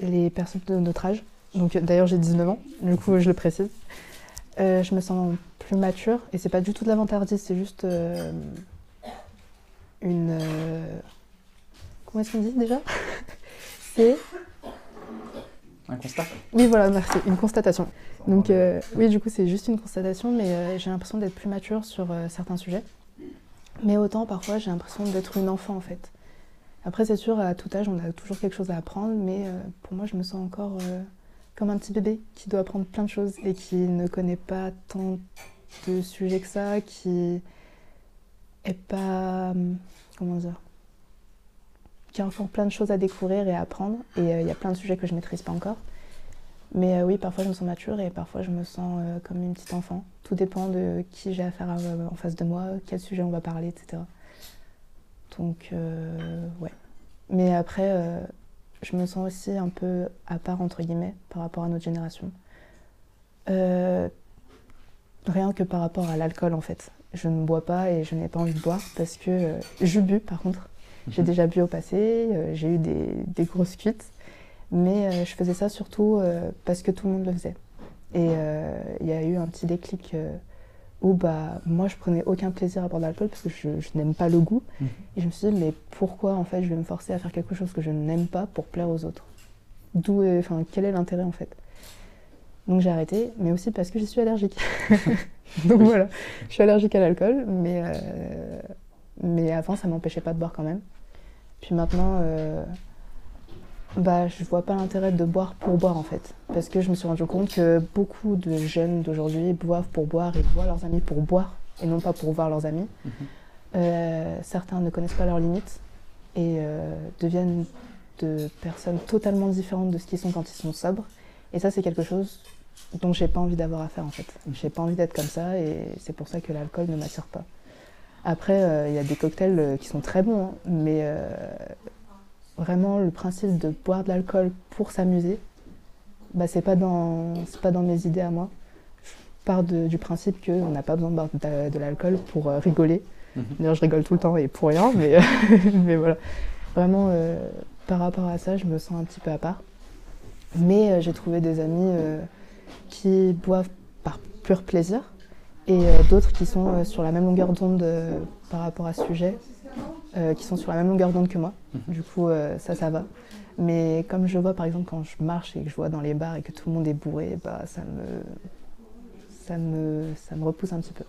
Speaker 2: les personnes de notre âge. Donc d'ailleurs j'ai 19 ans, du coup je le précise. Je me sens plus mature et c'est pas du tout de la vantardise, c'est juste une comment est-ce qu'on dit déjà C'est
Speaker 1: Un constat
Speaker 2: oui, voilà, merci. Une constatation. Donc, euh, oui, du coup, c'est juste une constatation, mais euh, j'ai l'impression d'être plus mature sur euh, certains sujets. Mais autant, parfois, j'ai l'impression d'être une enfant, en fait. Après, c'est sûr, à tout âge, on a toujours quelque chose à apprendre, mais pour moi, je me sens encore comme un petit bébé qui doit apprendre plein de choses et qui ne connaît pas tant de sujets que ça, qui est pas. hum, Comment dire Qui a encore plein de choses à découvrir et à apprendre. Et euh, il y a plein de sujets que je maîtrise pas encore. Mais euh, oui, parfois je me sens mature et parfois je me sens euh, comme une petite enfant. Tout dépend de qui j'ai affaire à- en face de moi, quel sujet on va parler, etc. Donc, ouais. Mais après, je me sens aussi un peu à part, entre guillemets, par rapport à notre génération. Rien que par rapport à l'alcool, en fait. Je ne bois pas et je n'ai pas envie de boire parce que je bu, par contre. J'ai déjà bu au passé, euh, j'ai eu des, des grosses cuites. Mais euh, je faisais ça surtout euh, parce que tout le monde le faisait. Et il y a eu un petit déclic où bah, moi je prenais aucun plaisir à boire de l'alcool parce que je, je n'aime pas le goût.
Speaker 1: Mhm.
Speaker 2: Et je me suis dit, mais pourquoi en fait je vais me forcer à faire quelque chose que je n'aime pas pour plaire aux autres? D'où, enfin, quel est l'intérêt en fait? Donc j'ai arrêté, mais aussi parce que je suis allergique. Donc voilà, je suis allergique à l'alcool, mais, euh, mais avant ça m'empêchait pas de boire quand même. Puis maintenant, euh, bah, je vois pas l'intérêt de boire pour boire en fait. Parce que je me suis rendu compte que beaucoup de jeunes d'aujourd'hui boivent pour boire et voient leurs amis pour boire et non pas pour voir leurs amis.
Speaker 1: Mhm.
Speaker 2: Euh, certains ne connaissent pas leurs limites et euh, deviennent de personnes totalement différentes de ce qu'ils sont quand ils sont sobres. Et ça, c'est quelque chose dont j'ai pas envie d'avoir à faire en fait. J'ai pas envie d'être comme ça et c'est pour ça que l'alcool ne m'attire pas. Après, euh, il y a des cocktails euh, qui sont très bons, hein, mais euh, vraiment le principe de boire de l'alcool pour s'amuser, bah, c'est pas dans c'est pas dans mes idées à moi. Je pars de- du principe qu'on n'a pas besoin de boire de, de l'alcool pour euh, rigoler.
Speaker 1: Mhm.
Speaker 2: D'ailleurs, je rigole tout le temps et pour rien, mais, mais voilà. Vraiment, euh, par rapport à ça, je me sens un petit peu à part. Mais euh, j'ai trouvé des amis qui boivent par pur plaisir et euh, d'autres qui sont euh, sur la même longueur d'onde euh, par rapport à ce sujet, qui sont sur la même longueur d'onde que moi.
Speaker 1: Mhm.
Speaker 2: Du coup, ça, ça va. Mais comme je vois, par exemple, quand je marche et que je vois dans les bars et que tout le monde est bourré, bah, ça me, ça me, ça me repousse un petit peu.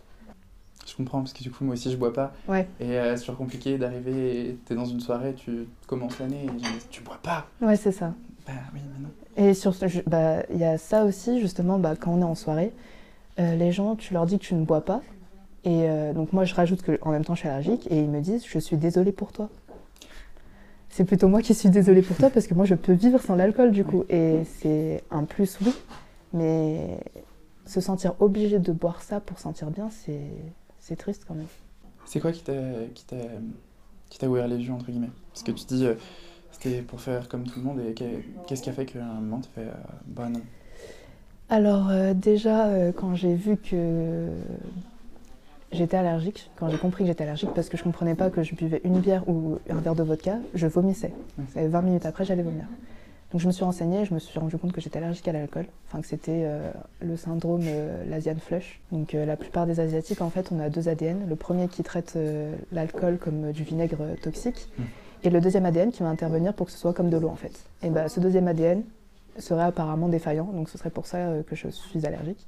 Speaker 1: Je comprends, parce que du coup, moi aussi, je bois pas.
Speaker 2: Ouais,
Speaker 1: Et euh, c'est toujours compliqué d'arriver, t'es dans une soirée, tu commences l'année et tu bois pas
Speaker 2: ouais, c'est ça.
Speaker 1: Bah oui, mais non.
Speaker 2: Et sur bah, il y a ça aussi, justement, bah, quand on est en soirée, euh, les gens, tu leur dis que tu ne bois pas. Et euh, donc moi, je rajoute que en même temps, je suis allergique. Et ils me disent, je suis désolée pour toi. C'est plutôt moi qui suis désolée pour toi parce que moi, je peux vivre sans l'alcool, du coup. Et c'est un plus, oui. Mais se sentir obligé de boire ça pour sentir bien, c'est triste quand même.
Speaker 1: C'est quoi qui t'a ouvert les yeux entre guillemets? Parce que tu dis euh, c'était pour faire comme tout le monde et qu'est- qu'est-ce qui a fait qu'à un moment tu fais euh, bah non.
Speaker 2: Alors euh, déjà, euh, quand j'ai vu que j'étais allergique, quand j'ai compris que j'étais allergique, parce que je comprenais pas que je buvais une bière ou un verre de vodka, je vomissais. Et 20 minutes après, j'allais vomir. Donc je me suis renseignée et je me suis rendu compte que j'étais allergique à l'alcool, enfin que c'était euh, le syndrome euh, l'Asian flush. Donc euh, la plupart des Asiatiques, en fait, on a deux ADN. Le premier qui traite l'alcool comme du vinaigre toxique et le deuxième ADN qui va intervenir pour que ce soit comme de l'eau en fait. Et bah, ce deuxième ADN serait apparemment défaillant, donc ce serait pour ça euh, que je suis allergique.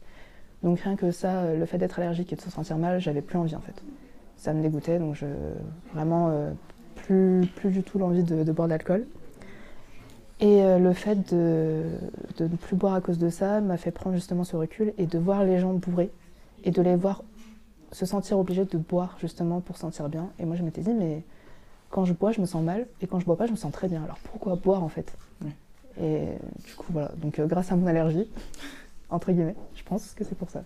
Speaker 2: Donc rien que ça, euh, le fait d'être allergique et de se sentir mal, j'avais plus envie en fait. Ça me dégoûtait, donc vraiment euh, plus, plus du tout l'envie de, boire d'alcool. Et le fait de, ne plus boire à cause de ça m'a fait prendre justement ce recul et de voir les gens bourrés et de les voir se sentir obligés de boire justement pour se sentir bien. Et moi je m'étais dit mais quand je bois, je me sens mal, et quand je bois pas, je me sens très bien. Alors pourquoi boire en fait? Et du coup, voilà. Donc, euh, grâce à mon allergie, entre guillemets, je pense que c'est pour ça.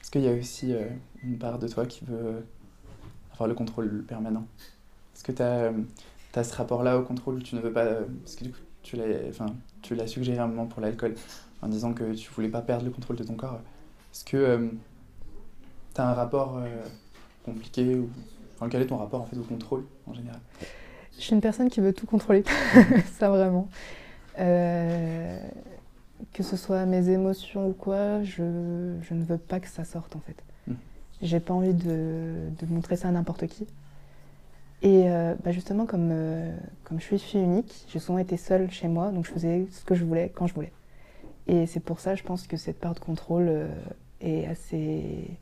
Speaker 1: Est-ce qu'il y a aussi euh, une part de toi qui veut avoir le contrôle permanent? Est-ce que tu as, as, ce rapport-là au contrôle tu ne veux pas. parce que du coup, tu l'as suggéré un moment pour l'alcool, en disant que tu voulais pas perdre le contrôle de ton corps. Est-ce que euh, tu as un rapport compliqué ou quel est ton rapport en fait, au contrôle en général?
Speaker 2: Je suis une personne qui veut tout contrôler, ça vraiment. Euh, que ce soit mes émotions ou quoi, je, ne veux pas que ça sorte en fait. Hmm. J'ai pas envie de, montrer ça à n'importe qui. Et euh, bah, justement, comme, euh, comme je suis fille unique, j'ai souvent été seule chez moi, donc je faisais ce que je voulais quand je voulais. Et c'est pour ça, je pense que cette part de contrôle est assez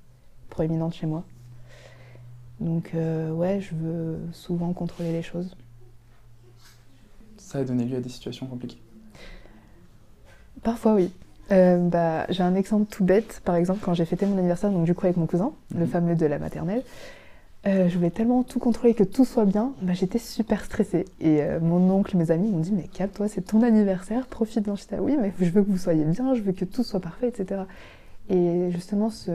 Speaker 2: proéminente chez moi. Donc euh, ouais, je veux souvent contrôler les choses.
Speaker 1: Ça a donné lieu à des situations compliquées
Speaker 2: Parfois oui. Euh, bah, j'ai un exemple tout bête, par exemple quand j'ai fêté mon anniversaire, donc du coup avec mon cousin, le mhm. fameux de la maternelle, euh, je voulais tellement tout contrôler que tout soit bien, bah, j'étais super stressée. Et mon oncle, mes amis m'ont dit mais calme-toi, c'est ton anniversaire, profite-en. J'étais oui mais je veux que vous soyez bien, je veux que tout soit parfait, etc. Et justement ce,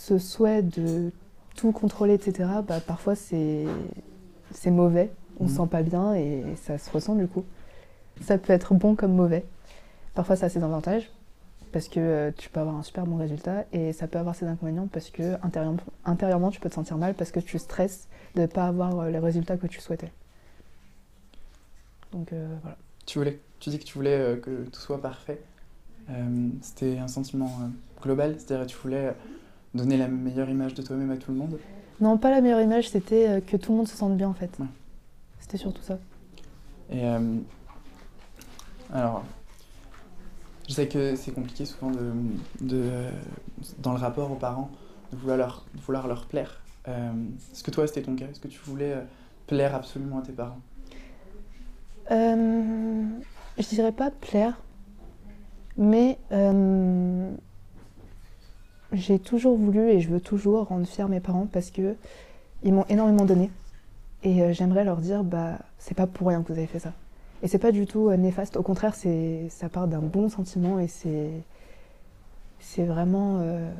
Speaker 2: ce souhait de tout contrôler, etc., bah, parfois c'est mauvais, on ne se mhm. sent pas bien et ça se ressent du coup. Ça peut être bon comme mauvais. Parfois ça a ses avantages parce que euh, tu peux avoir un super bon résultat et ça peut avoir ses inconvénients parce que intérieurement, tu peux te sentir mal parce que tu stresses de ne pas avoir euh, les résultats que tu souhaitais. Donc euh, voilà.
Speaker 1: Tu voulais, tu dis que tu voulais que tout soit parfait. C'était un sentiment global, c'est-à-dire que tu voulais donner la meilleure image de toi-même à tout le monde
Speaker 2: Non, pas la meilleure image, c'était euh, que tout le monde se sente bien en fait. C'était surtout ça.
Speaker 1: Et euh, alors, je sais que c'est compliqué souvent de, de, dans le rapport aux parents de vouloir leur, vouloir leur plaire. Euh, est-ce que toi c'était ton cas? Est-ce que tu voulais plaire absolument à tes parents?
Speaker 2: Je dirais pas plaire, mais j'ai toujours voulu et je veux toujours rendre fiers mes parents parce que ils m'ont énormément donné. Et euh, j'aimerais leur dire, bah, c'est pas pour rien que vous avez fait ça. Et c'est pas du tout euh, néfaste. Au contraire, c'est, ça part d'un bon sentiment et c'est, c'est vraiment, euh,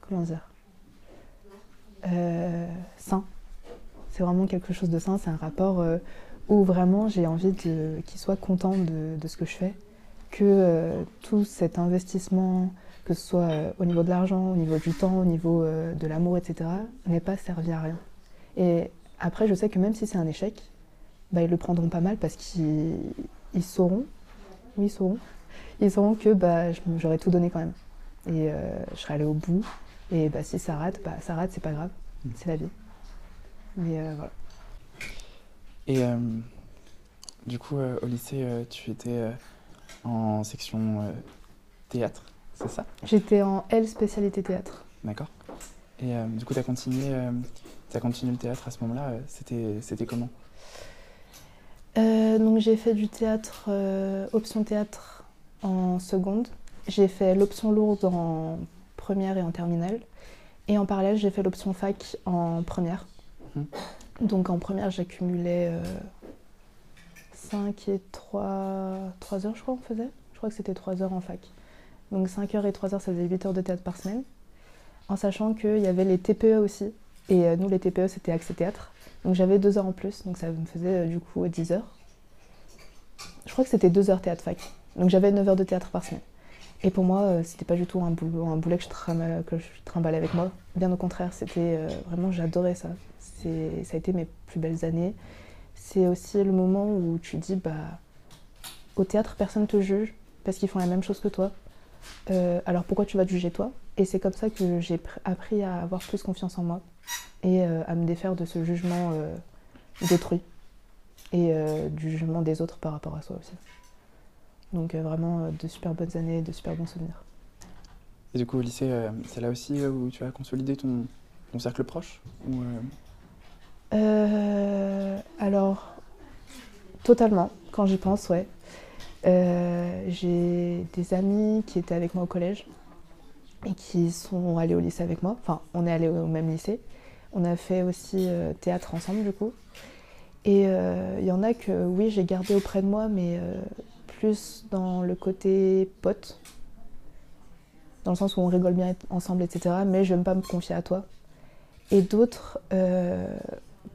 Speaker 2: comment dire, sain. C'est vraiment quelque chose de sain. C'est un rapport où vraiment j'ai envie de, qu'ils soient contents de, de, ce que je fais, que tout cet investissement que ce soit euh, au niveau de l'argent, au niveau du temps, au niveau euh, de l'amour, etc., n'est pas servi à rien. Et après, je sais que même si c'est un échec, bah, ils le prendront pas mal parce qu'ils sauront, oui, ils sauront, ils sauront que bah, j'aurais tout donné quand même. Et euh, je serais allée au bout. Et bah, si ça rate, bah, ça rate, c'est pas grave, mm. c'est la vie. Mais voilà.
Speaker 1: Et du coup, au lycée, tu étais en section théâtre c'est ça
Speaker 2: J'étais en L spécialité théâtre.
Speaker 1: D'accord. Et euh, du coup, tu as continué, euh, as continué le théâtre à ce moment-là. Euh, c'était, c'était comment?
Speaker 2: Donc, j'ai fait du théâtre, option théâtre en seconde. J'ai fait l'option lourde en première et en terminale. Et en parallèle, j'ai fait l'option fac en première. Hum. Donc, en première, j'accumulais 5 et 3, 3 heures, je crois, on faisait. Je crois que c'était 3 heures en fac. Donc 5 heures et 3 heures, ça faisait 8 heures de théâtre par semaine. En sachant qu'il y avait les TPE aussi. Et euh, nous, les TPE, c'était Accès Théâtre. Donc j'avais 2 heures en plus, donc ça me faisait euh, du coup 10 heures. Je crois que c'était 2 heures théâtre fac. Donc j'avais 9 heures de théâtre par semaine. Et pour moi, euh, c'était pas du tout un, un boulet que je, trimballais avec moi. Bien au contraire, c'était vraiment, j'adorais ça. Ça a été mes plus belles années. C'est aussi le moment où tu dis, bah, au théâtre, personne ne te juge parce qu'ils font la même chose que toi. Euh, alors pourquoi tu vas te juger toi? Et c'est comme ça que j'ai appris à avoir plus confiance en moi et à me défaire de ce jugement d'autrui et du jugement des autres par rapport à soi aussi. Donc vraiment de super bonnes années, de super bons souvenirs.
Speaker 1: Et du coup, au lycée, c'est là aussi où tu as consolidé ton, ton cercle proche
Speaker 2: Alors, totalement, quand j'y pense, ouais. Euh, j'ai des amis qui étaient avec moi au collège et qui sont allés au lycée avec moi. Enfin, on est allés au même lycée. On a fait aussi euh, théâtre ensemble, du coup. Et euh, il y en a que, oui, j'ai gardé auprès de moi, mais plus dans le côté pote. Dans le sens où on rigole bien ensemble, etc. Mais je n'aime pas me confier à toi. Et d'autres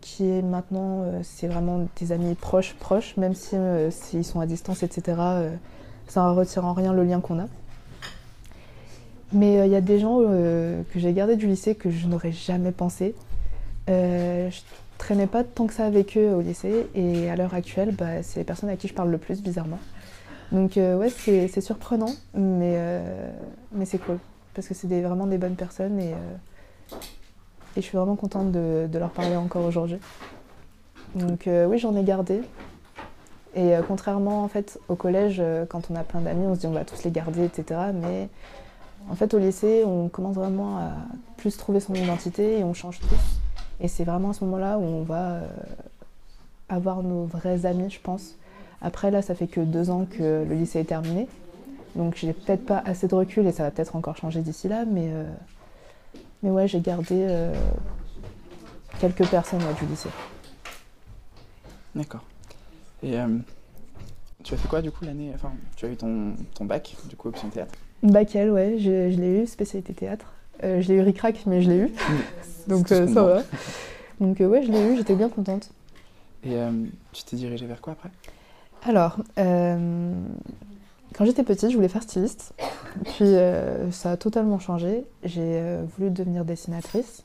Speaker 2: qui est maintenant, euh, c'est vraiment des amis proches, proches, même si euh, s'ils sont à distance, etc. Euh, ça ne retire en rien le lien qu'on a. Mais il y a des gens que j'ai gardés du lycée que je n'aurais jamais pensé. je traînais pas tant que ça avec eux au lycée et à l'heure actuelle, bah, c'est les personnes à qui je parle le plus, bizarrement. Donc ouais, c'est surprenant, mais, mais c'est cool. Parce que c'est vraiment des bonnes personnes et et je suis vraiment contente de, leur parler encore aujourd'hui. Donc euh, oui, j'en ai gardé. Et euh, contrairement en fait au collège, euh, quand on a plein d'amis, on se dit on va tous les garder, etc. Mais en fait au lycée, on commence vraiment à plus trouver son identité et on change tous. Et c'est vraiment à ce moment-là où on va avoir nos vrais amis, je pense. Après là, ça fait que deux ans que le lycée est terminé. Donc j'ai peut-être pas assez de recul et ça va peut-être encore changer d'ici là, mais mais ouais, j'ai gardé euh, quelques personnes du lycée.
Speaker 1: D'accord. Et euh, tu as fait quoi du coup l'année Enfin, tu as eu ton, ton, bac, du coup, option théâtre?
Speaker 2: Bac L, ouais, je, l'ai eu, spécialité théâtre. Euh, je l'ai eu ric mais je l'ai eu. Donc ça va. Donc ouais, je l'ai eu, j'étais bien contente.
Speaker 1: Et tu t'es dirigée vers quoi après?
Speaker 2: Alors, quand j'étais petite, je voulais faire styliste. Puis euh, ça a totalement changé. J'ai euh, voulu devenir dessinatrice.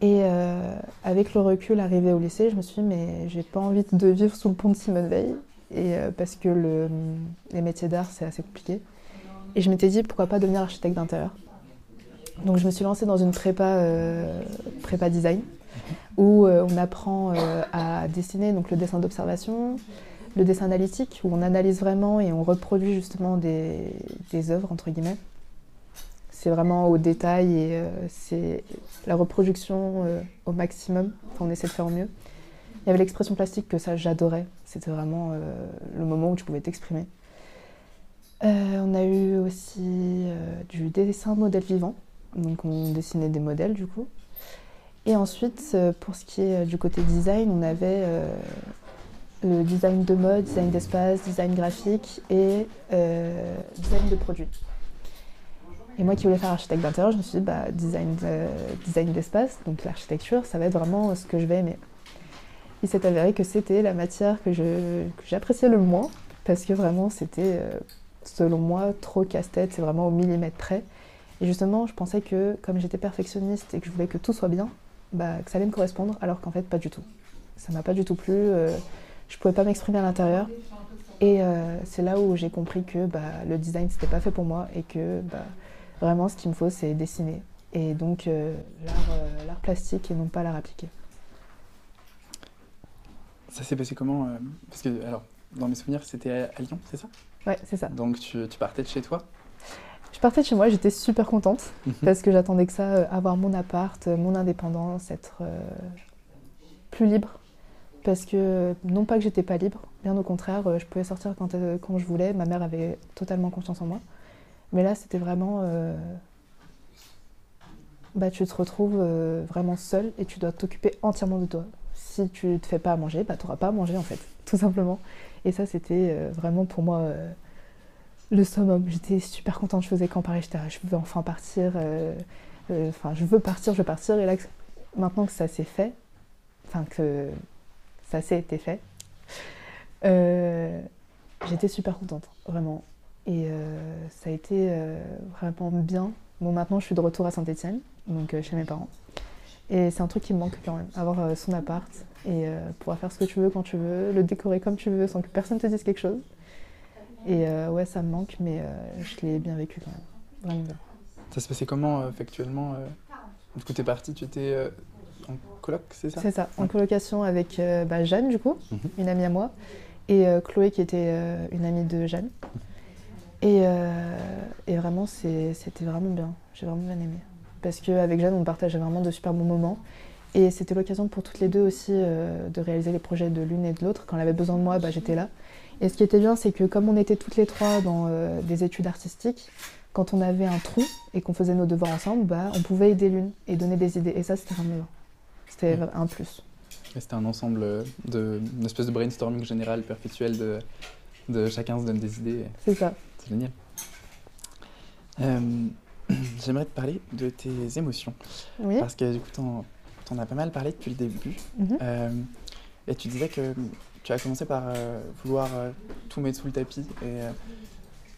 Speaker 2: Et euh, avec le recul arrivé au lycée, je me suis dit, mais j'ai pas envie de vivre sous le pont de Simone Veil. Et, parce que le, les métiers d'art, c'est assez compliqué. Et je m'étais dit, pourquoi pas devenir architecte d'intérieur. Donc je me suis lancée dans une prépa, prépa design, où on apprend à dessiner donc le dessin d'observation, le dessin analytique, où on analyse vraiment et on reproduit justement des, œuvres, entre guillemets. C'est vraiment au détail et euh, c'est la reproduction euh, au maximum. Enfin, on essaie de faire au mieux. Il y avait l'expression plastique que ça, j'adorais. C'était vraiment euh, le moment où tu pouvais t'exprimer. on a eu aussi du dessin modèle vivant. Donc on dessinait des modèles du coup. Et ensuite, pour ce qui est du côté design, on avait le design de mode, design d'espace, design graphique et euh, design de produits. Et moi qui voulais faire architecte d'intérieur, je me suis dit, bah, design, design d'espace, donc l'architecture, ça va être vraiment ce que je vais aimer. Il s'est avéré que c'était la matière que, j'appréciais le moins, parce que vraiment c'était, euh, selon moi, trop casse-tête, c'est vraiment au millimètre près. Et justement, je pensais que comme j'étais perfectionniste et que je voulais que tout soit bien, bah, que ça allait me correspondre, alors qu'en fait, pas du tout. Ça m'a pas du tout plu. Euh, je pouvais pas m'exprimer à l'intérieur. Et euh, c'est là où j'ai compris que bah, le design, c'était pas fait pour moi et que bah, vraiment, ce qu'il me faut, c'est dessiner. Et donc, euh, euh, l'art plastique et non pas l'art appliqué.
Speaker 1: Ça s'est passé comment Parce que, alors, dans mes souvenirs, c'était à, Lyon, c'est ça?
Speaker 2: Ouais, c'est ça.
Speaker 1: Donc, tu, tu, partais de chez toi?
Speaker 2: Je partais de chez moi, j'étais super contente mhm. parce que j'attendais que ça, avoir mon appart, mon indépendance, être plus libre parce que non pas que j'étais pas libre, bien au contraire, euh, je pouvais sortir quand, euh, quand, je voulais, ma mère avait totalement confiance en moi. Mais là, c'était vraiment. Euh, bah, tu te retrouves vraiment seule et tu dois t'occuper entièrement de toi. Si tu ne te fais pas à manger, bah, tu n'auras pas à manger en fait, tout simplement. Et ça, c'était vraiment pour moi le summum. J'étais super contente, je faisais quand pareil, j'étais je veux enfin partir. Enfin, je veux partir, je veux partir. Et là, maintenant que ça s'est fait, enfin que ça s'est été fait. Euh, j'étais super contente, vraiment. Et euh, ça a été euh, vraiment bien. Bon, maintenant, je suis de retour à Saint-Etienne, donc chez mes parents. Et c'est un truc qui me manque quand même, avoir son appart et pouvoir faire ce que tu veux quand tu veux, le décorer comme tu veux sans que personne te dise quelque chose. Et ouais, ça me manque, mais je l'ai bien vécu quand même. Vraiment bien.
Speaker 1: Ça se passait comment factuellement Du coup, t'es parti, tu étais en coloc, c'est ça?
Speaker 2: C'est ça, en colocation avec bah, Jeanne, du coup, mhm. une amie à moi, et Chloé, qui était une amie de Jeanne. Et, et vraiment, c'était vraiment bien. J'ai vraiment bien aimé. Parce qu'avec Jeanne, on partageait vraiment de super bons moments. Et c'était l'occasion pour toutes les deux aussi de réaliser les projets de l'une et de l'autre. Quand elle avait besoin de moi, bah, j'étais là. Et ce qui était bien, c'est que comme on était toutes les trois dans euh, des études artistiques, quand on avait un trou et qu'on faisait nos devoirs ensemble, bah, on pouvait aider l'une et donner des idées. Et ça, c'était vraiment bien. C'était un plus.
Speaker 1: C'était un ensemble de, une espèce de brainstorming général, perpétuel de, de chacun se donne des idées.
Speaker 2: C'est ça.
Speaker 1: C'est génial. Euh, j'aimerais te parler de tes émotions.
Speaker 2: Oui.
Speaker 1: Parce que du coup, t'en, en as pas mal parlé depuis le début. Mhm. Euh, et tu disais que tu as commencé par euh, vouloir tout mettre sous le tapis et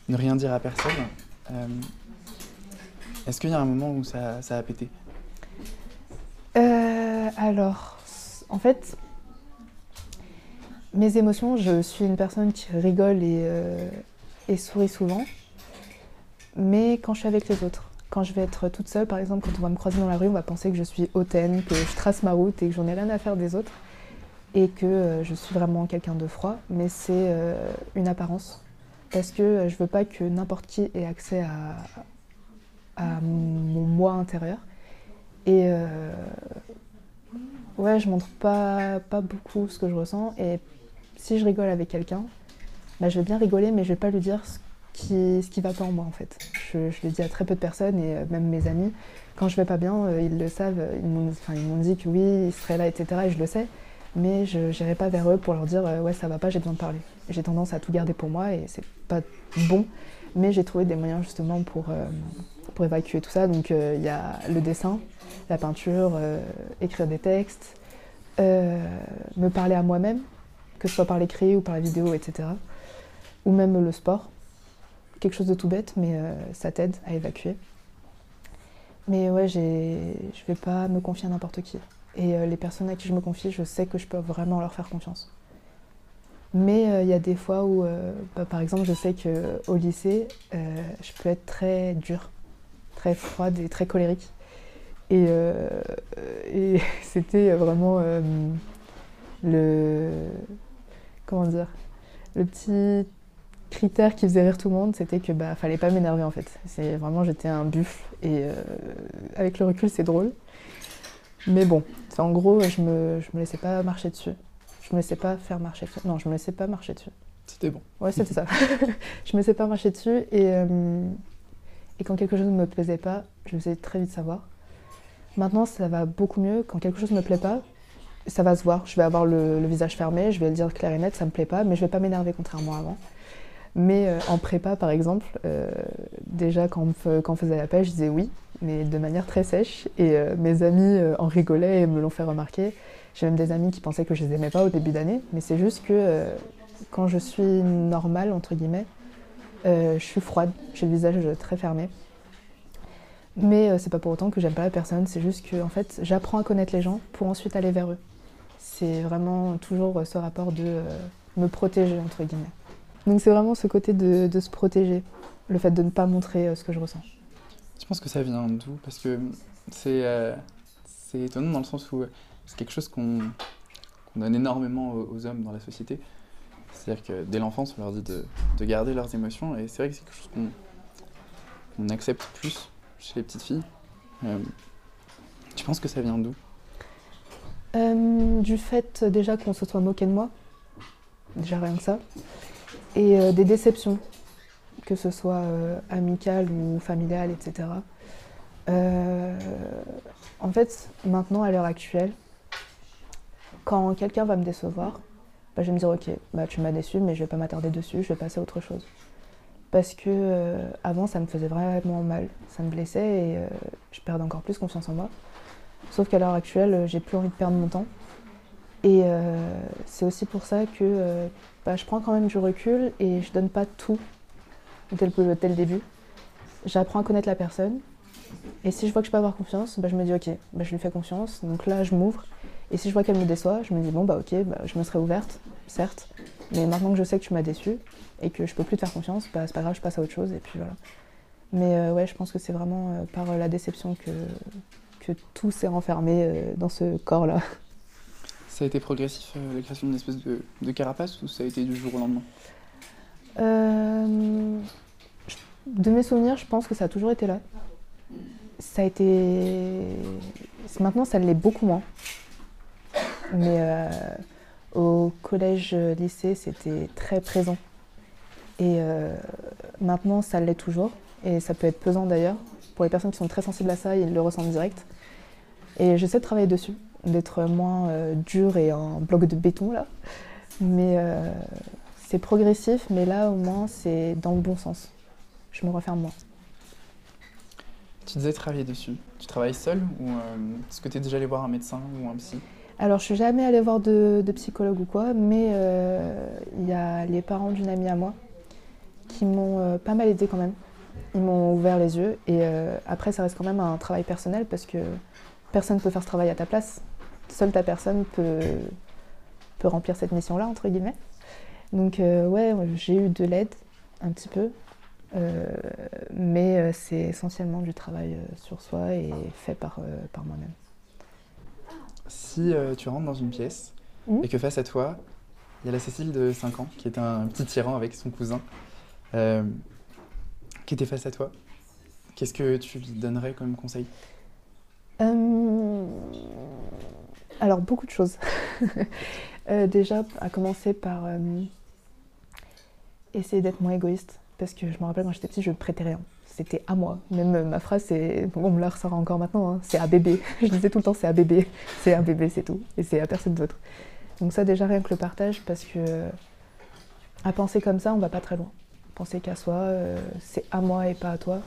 Speaker 1: ne rien dire à personne. Est-ce qu'il y a un moment où ça, a pété?
Speaker 2: Alors, en fait, mes émotions, je suis une personne qui rigole et, et sourit souvent, mais quand je suis avec les autres. Quand je vais être toute seule, par exemple, quand on va me croiser dans la rue, on va penser que je suis hautaine, que je trace ma route et que j'en ai rien à faire des autres et que euh, je suis vraiment quelqu'un de froid, mais c'est euh, une apparence. Parce que euh, je veux pas que n'importe qui ait accès à mon moi intérieur. Et ouais, je montre pas, pas beaucoup ce que je ressens. Et si je rigole avec quelqu'un, bah, je vais bien rigoler, mais je vais pas lui dire ce qui, ce qui va pas en moi en fait. Je, je le dis à très peu de personnes et même mes amis. Quand je vais pas bien, ils le savent. Ils m'ont dit que oui, ils seraient là, etc. Et je le sais mais je n'irai pas vers eux pour leur dire euh, ouais ça va pas, j'ai besoin de parler. J'ai tendance à tout garder pour moi et c'est pas bon, mais j'ai trouvé des moyens justement pour, euh, pour évacuer tout ça. Donc euh, il y a le dessin, la peinture, écrire des textes, me parler à moi-même, que ce soit par l'écrit ou par la vidéo, etc. Ou même le sport. Quelque chose de tout bête, mais ça t'aide à évacuer. Mais ouais, je vais pas me confier à n'importe qui. Et euh, les personnes à qui je me confie, je sais que je peux vraiment leur faire confiance. Mais euh, il y a des fois où, euh, bah, par exemple, je sais qu'au lycée, je peux être très dure, très froide et très colérique. Et, et c'était vraiment le. Comment dire Le petit critère qui faisait rire tout le monde, c'était que bah fallait pas m'énerver en fait. C'est vraiment j'étais un buffle et avec le recul c'est drôle. Mais bon, en gros, je me, je me laissais pas marcher dessus. Je me laissais pas faire marcher dessus. Non, je me laissais pas marcher dessus.
Speaker 1: C'était bon.
Speaker 2: Ouais, c'était ça. je me laissais pas marcher dessus et, euh, et quand quelque chose ne me plaisait pas, je le faisais très vite savoir. Maintenant, ça va beaucoup mieux. Quand quelque chose ne me plaît pas, ça va se voir. Je vais avoir le, visage fermé, je vais le dire clair et net, ça me plaît pas, mais je vais pas m'énerver contrairement à avant. Mais euh, en prépa, par exemple, euh, déjà quand quand on faisait la pêche, je disais oui, mais de manière très sèche. Et euh, mes amis en rigolaient et me l'ont fait remarquer. J'ai même des amis qui pensaient que je les aimais pas au début d'année, mais c'est juste que quand je suis normale, entre guillemets, je suis froide, j'ai le visage très fermé. Mais c'est pas pour autant que j'aime pas la personne, c'est juste que en fait, j'apprends à connaître les gens pour ensuite aller vers eux. C'est vraiment toujours ce rapport de me protéger, entre guillemets. Donc c'est vraiment ce côté de, se protéger, le fait de ne pas montrer ce que je ressens.
Speaker 1: Je pense que ça vient d'où? Parce que c'est euh, étonnant dans le sens où c'est quelque chose qu'on donne énormément aux, hommes dans la société. C'est-à-dire que dès l'enfance, on leur dit de, de, garder leurs émotions, et c'est vrai que c'est quelque chose qu'on accepte plus chez les petites filles. Euh, tu penses que ça vient d'où?
Speaker 2: Euh, Du fait déjà qu'on se soit moqué de moi, déjà rien que ça, et des déceptions que ce soit euh, amical ou familial, etc. Euh, en fait, maintenant, à l'heure actuelle, quand quelqu'un va me décevoir, bah, je vais me dire ok, bah, tu m'as déçu, mais je vais pas m'attarder dessus, je vais passer à autre chose. Parce que euh, avant, ça me faisait vraiment mal, ça me blessait et je perdais encore plus confiance en moi. Sauf qu'à l'heure actuelle, j'ai plus envie de perdre mon temps. Et c'est aussi pour ça que bah, je prends quand même du recul et je donne pas tout dès le, début. J'apprends à connaître la personne. Et si je vois que je peux avoir confiance, bah, je me dis ok, bah, je lui fais confiance. Donc là, je m'ouvre. Et si je vois qu'elle me déçoit, je me dis bon, bah ok, bah, je me serais ouverte, certes. Mais maintenant que je sais que tu m'as déçue et que je peux plus te faire confiance, bah, c'est pas grave, je passe à autre chose. Et puis voilà. Mais euh, ouais, je pense que c'est vraiment euh, par la déception que, que tout s'est renfermé dans ce corps-là.
Speaker 1: Ça a été progressif, la création d'une espèce de, de, carapace, ou ça a été du jour au lendemain?
Speaker 2: De mes souvenirs, je pense que ça a toujours été là. Ça a été... Maintenant, ça l'est beaucoup moins. Mais au collège, lycée, c'était très présent. Et euh, maintenant, ça l'est toujours. Et ça peut être pesant d'ailleurs. Pour les personnes qui sont très sensibles à ça, ils le ressentent direct. Et j'essaie de travailler dessus, d'être moins euh, dur et un bloc de béton là. Mais euh, c'est progressif, mais là au moins c'est dans le bon sens. Je me referme moins.
Speaker 1: Tu disais travailler dessus. Tu travailles seul ou est-ce que tu es déjà allé voir un médecin ou un psy?
Speaker 2: Alors, je suis jamais allée voir de, psychologue ou quoi, mais il y a les parents d'une amie à moi qui m'ont euh, pas mal aidé quand même. Ils m'ont ouvert les yeux et euh, après ça reste quand même un travail personnel parce que personne ne peut faire ce travail à ta place. Seule ta personne peut, remplir cette mission-là, entre guillemets. Donc euh, ouais, j'ai eu de l'aide un petit peu, mais c'est essentiellement du travail sur soi et fait par moi-même.
Speaker 1: Si tu rentres dans une pièce mmh. et que face à toi, il y a la Cécile de 5 ans qui est un petit tyran avec son cousin euh, qui était face à toi, qu'est-ce que tu lui donnerais comme conseil?
Speaker 2: Euh, Alors, beaucoup de choses. Euh, déjà, à commencer par essayer d'être moins égoïste. Parce que je me rappelle quand j'étais petite, je ne prêtais rien. C'était à moi. Même ma phrase, c'est. on me la ressort encore maintenant, hein, c'est à bébé. je disais tout le temps, c'est à bébé. C'est à bébé, c'est tout. Et c'est à personne d'autre. Donc, ça, déjà, rien que le partage, parce que. À penser comme ça, on va pas très loin penser qu'à soi, euh, c'est à moi et pas à toi.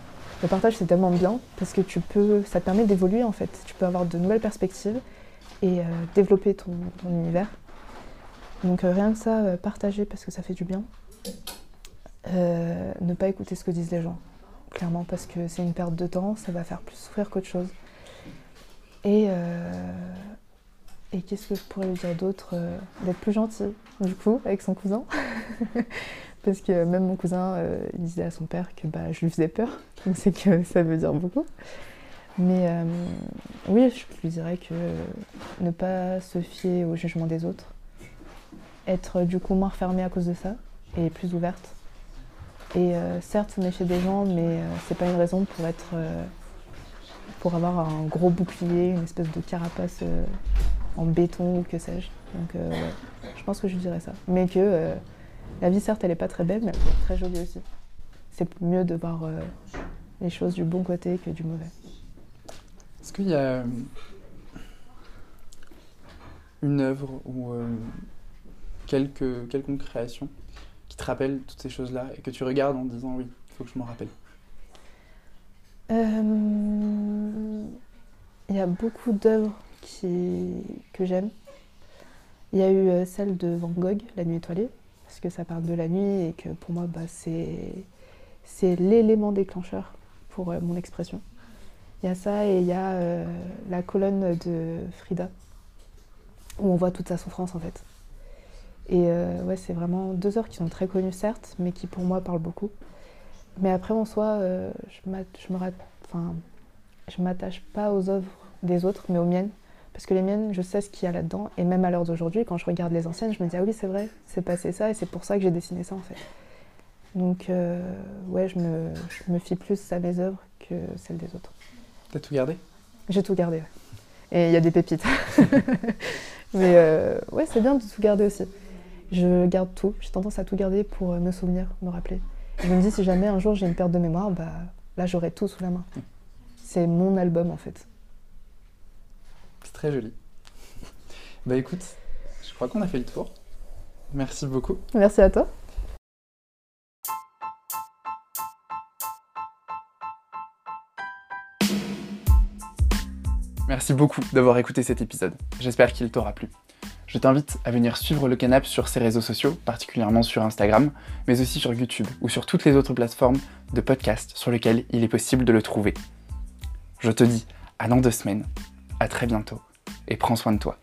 Speaker 2: Le partage, c'est tellement bien parce que tu peux, ça te permet d'évoluer en fait. Tu peux avoir de nouvelles perspectives et euh, développer ton, univers. Donc euh, rien que ça, partager parce que ça fait du bien. ne pas écouter ce que disent les gens, clairement, parce que c'est une perte de temps, ça va faire plus souffrir qu'autre chose. Et, et qu'est-ce que je pourrais lui dire d'autre D'être plus gentil, du coup, avec son cousin? Parce que même mon cousin, euh, il disait à son père que bah, je lui faisais peur. Donc c'est que ça veut dire beaucoup. Mais euh, oui, je lui dirais que ne pas se fier au jugement des autres, être du coup moins refermée à cause de ça et plus ouverte. Et euh, certes, se méfier des gens, mais c'est pas une raison pour être, pour avoir un gros bouclier, une espèce de carapace en béton ou que sais-je. Donc je pense que je dirais ça. Mais que la vie, certes, elle n'est pas très belle, mais elle est très jolie aussi. C'est mieux de voir euh, les choses du bon côté que du mauvais.
Speaker 1: Est-ce qu'il y a euh, une œuvre ou euh, quelque, quelconque création qui te rappelle toutes ces choses-là et que tu regardes en disant oui, il faut que je m'en rappelle
Speaker 2: Il y a beaucoup d'œuvres que j'aime. Il y a eu celle de Van Gogh, La nuit étoilée, parce que ça parle de la nuit et que pour moi, bah, c'est l'élément déclencheur pour euh, mon expression. Il y a ça et il y a euh, la colonne de Frida, où on voit toute sa souffrance en fait. Et euh, ouais, c'est vraiment deux heures qui sont très connues certes, mais qui pour moi parlent beaucoup. Mais après en soi, je je m'attache pas aux œuvres des autres, mais aux miennes. Parce que les miennes, je sais ce qu'il y a là-dedans. Et même à l'heure d'aujourd'hui, quand je regarde les anciennes, je me dis Ah oui, c'est vrai, c'est passé ça, et c'est pour ça que j'ai dessiné ça en fait. Donc, euh, ouais, je me, je me fie plus à mes œuvres que celles des autres.
Speaker 1: T'as tout gardé?
Speaker 2: J'ai tout gardé, ouais. Et il y a des pépites. Mais euh, ouais, c'est bien de tout garder aussi. Je garde tout. J'ai tendance à tout garder pour euh, me souvenir, me rappeler. Je me dis, si jamais un jour j'ai une perte de mémoire, bah là, j'aurai tout sous la main. C'est mon album en fait.
Speaker 1: C'est très joli. bah écoute, je crois qu'on a fait le tour. Merci beaucoup.
Speaker 2: Merci à toi.
Speaker 1: Merci beaucoup d'avoir écouté cet épisode. J'espère qu'il t'aura plu. Je t'invite à venir suivre le canap sur ses réseaux sociaux, particulièrement sur Instagram, mais aussi sur YouTube ou sur toutes les autres plateformes de podcast sur lesquelles il est possible de le trouver. Je te dis à dans deux semaines à très bientôt et prends soin de toi.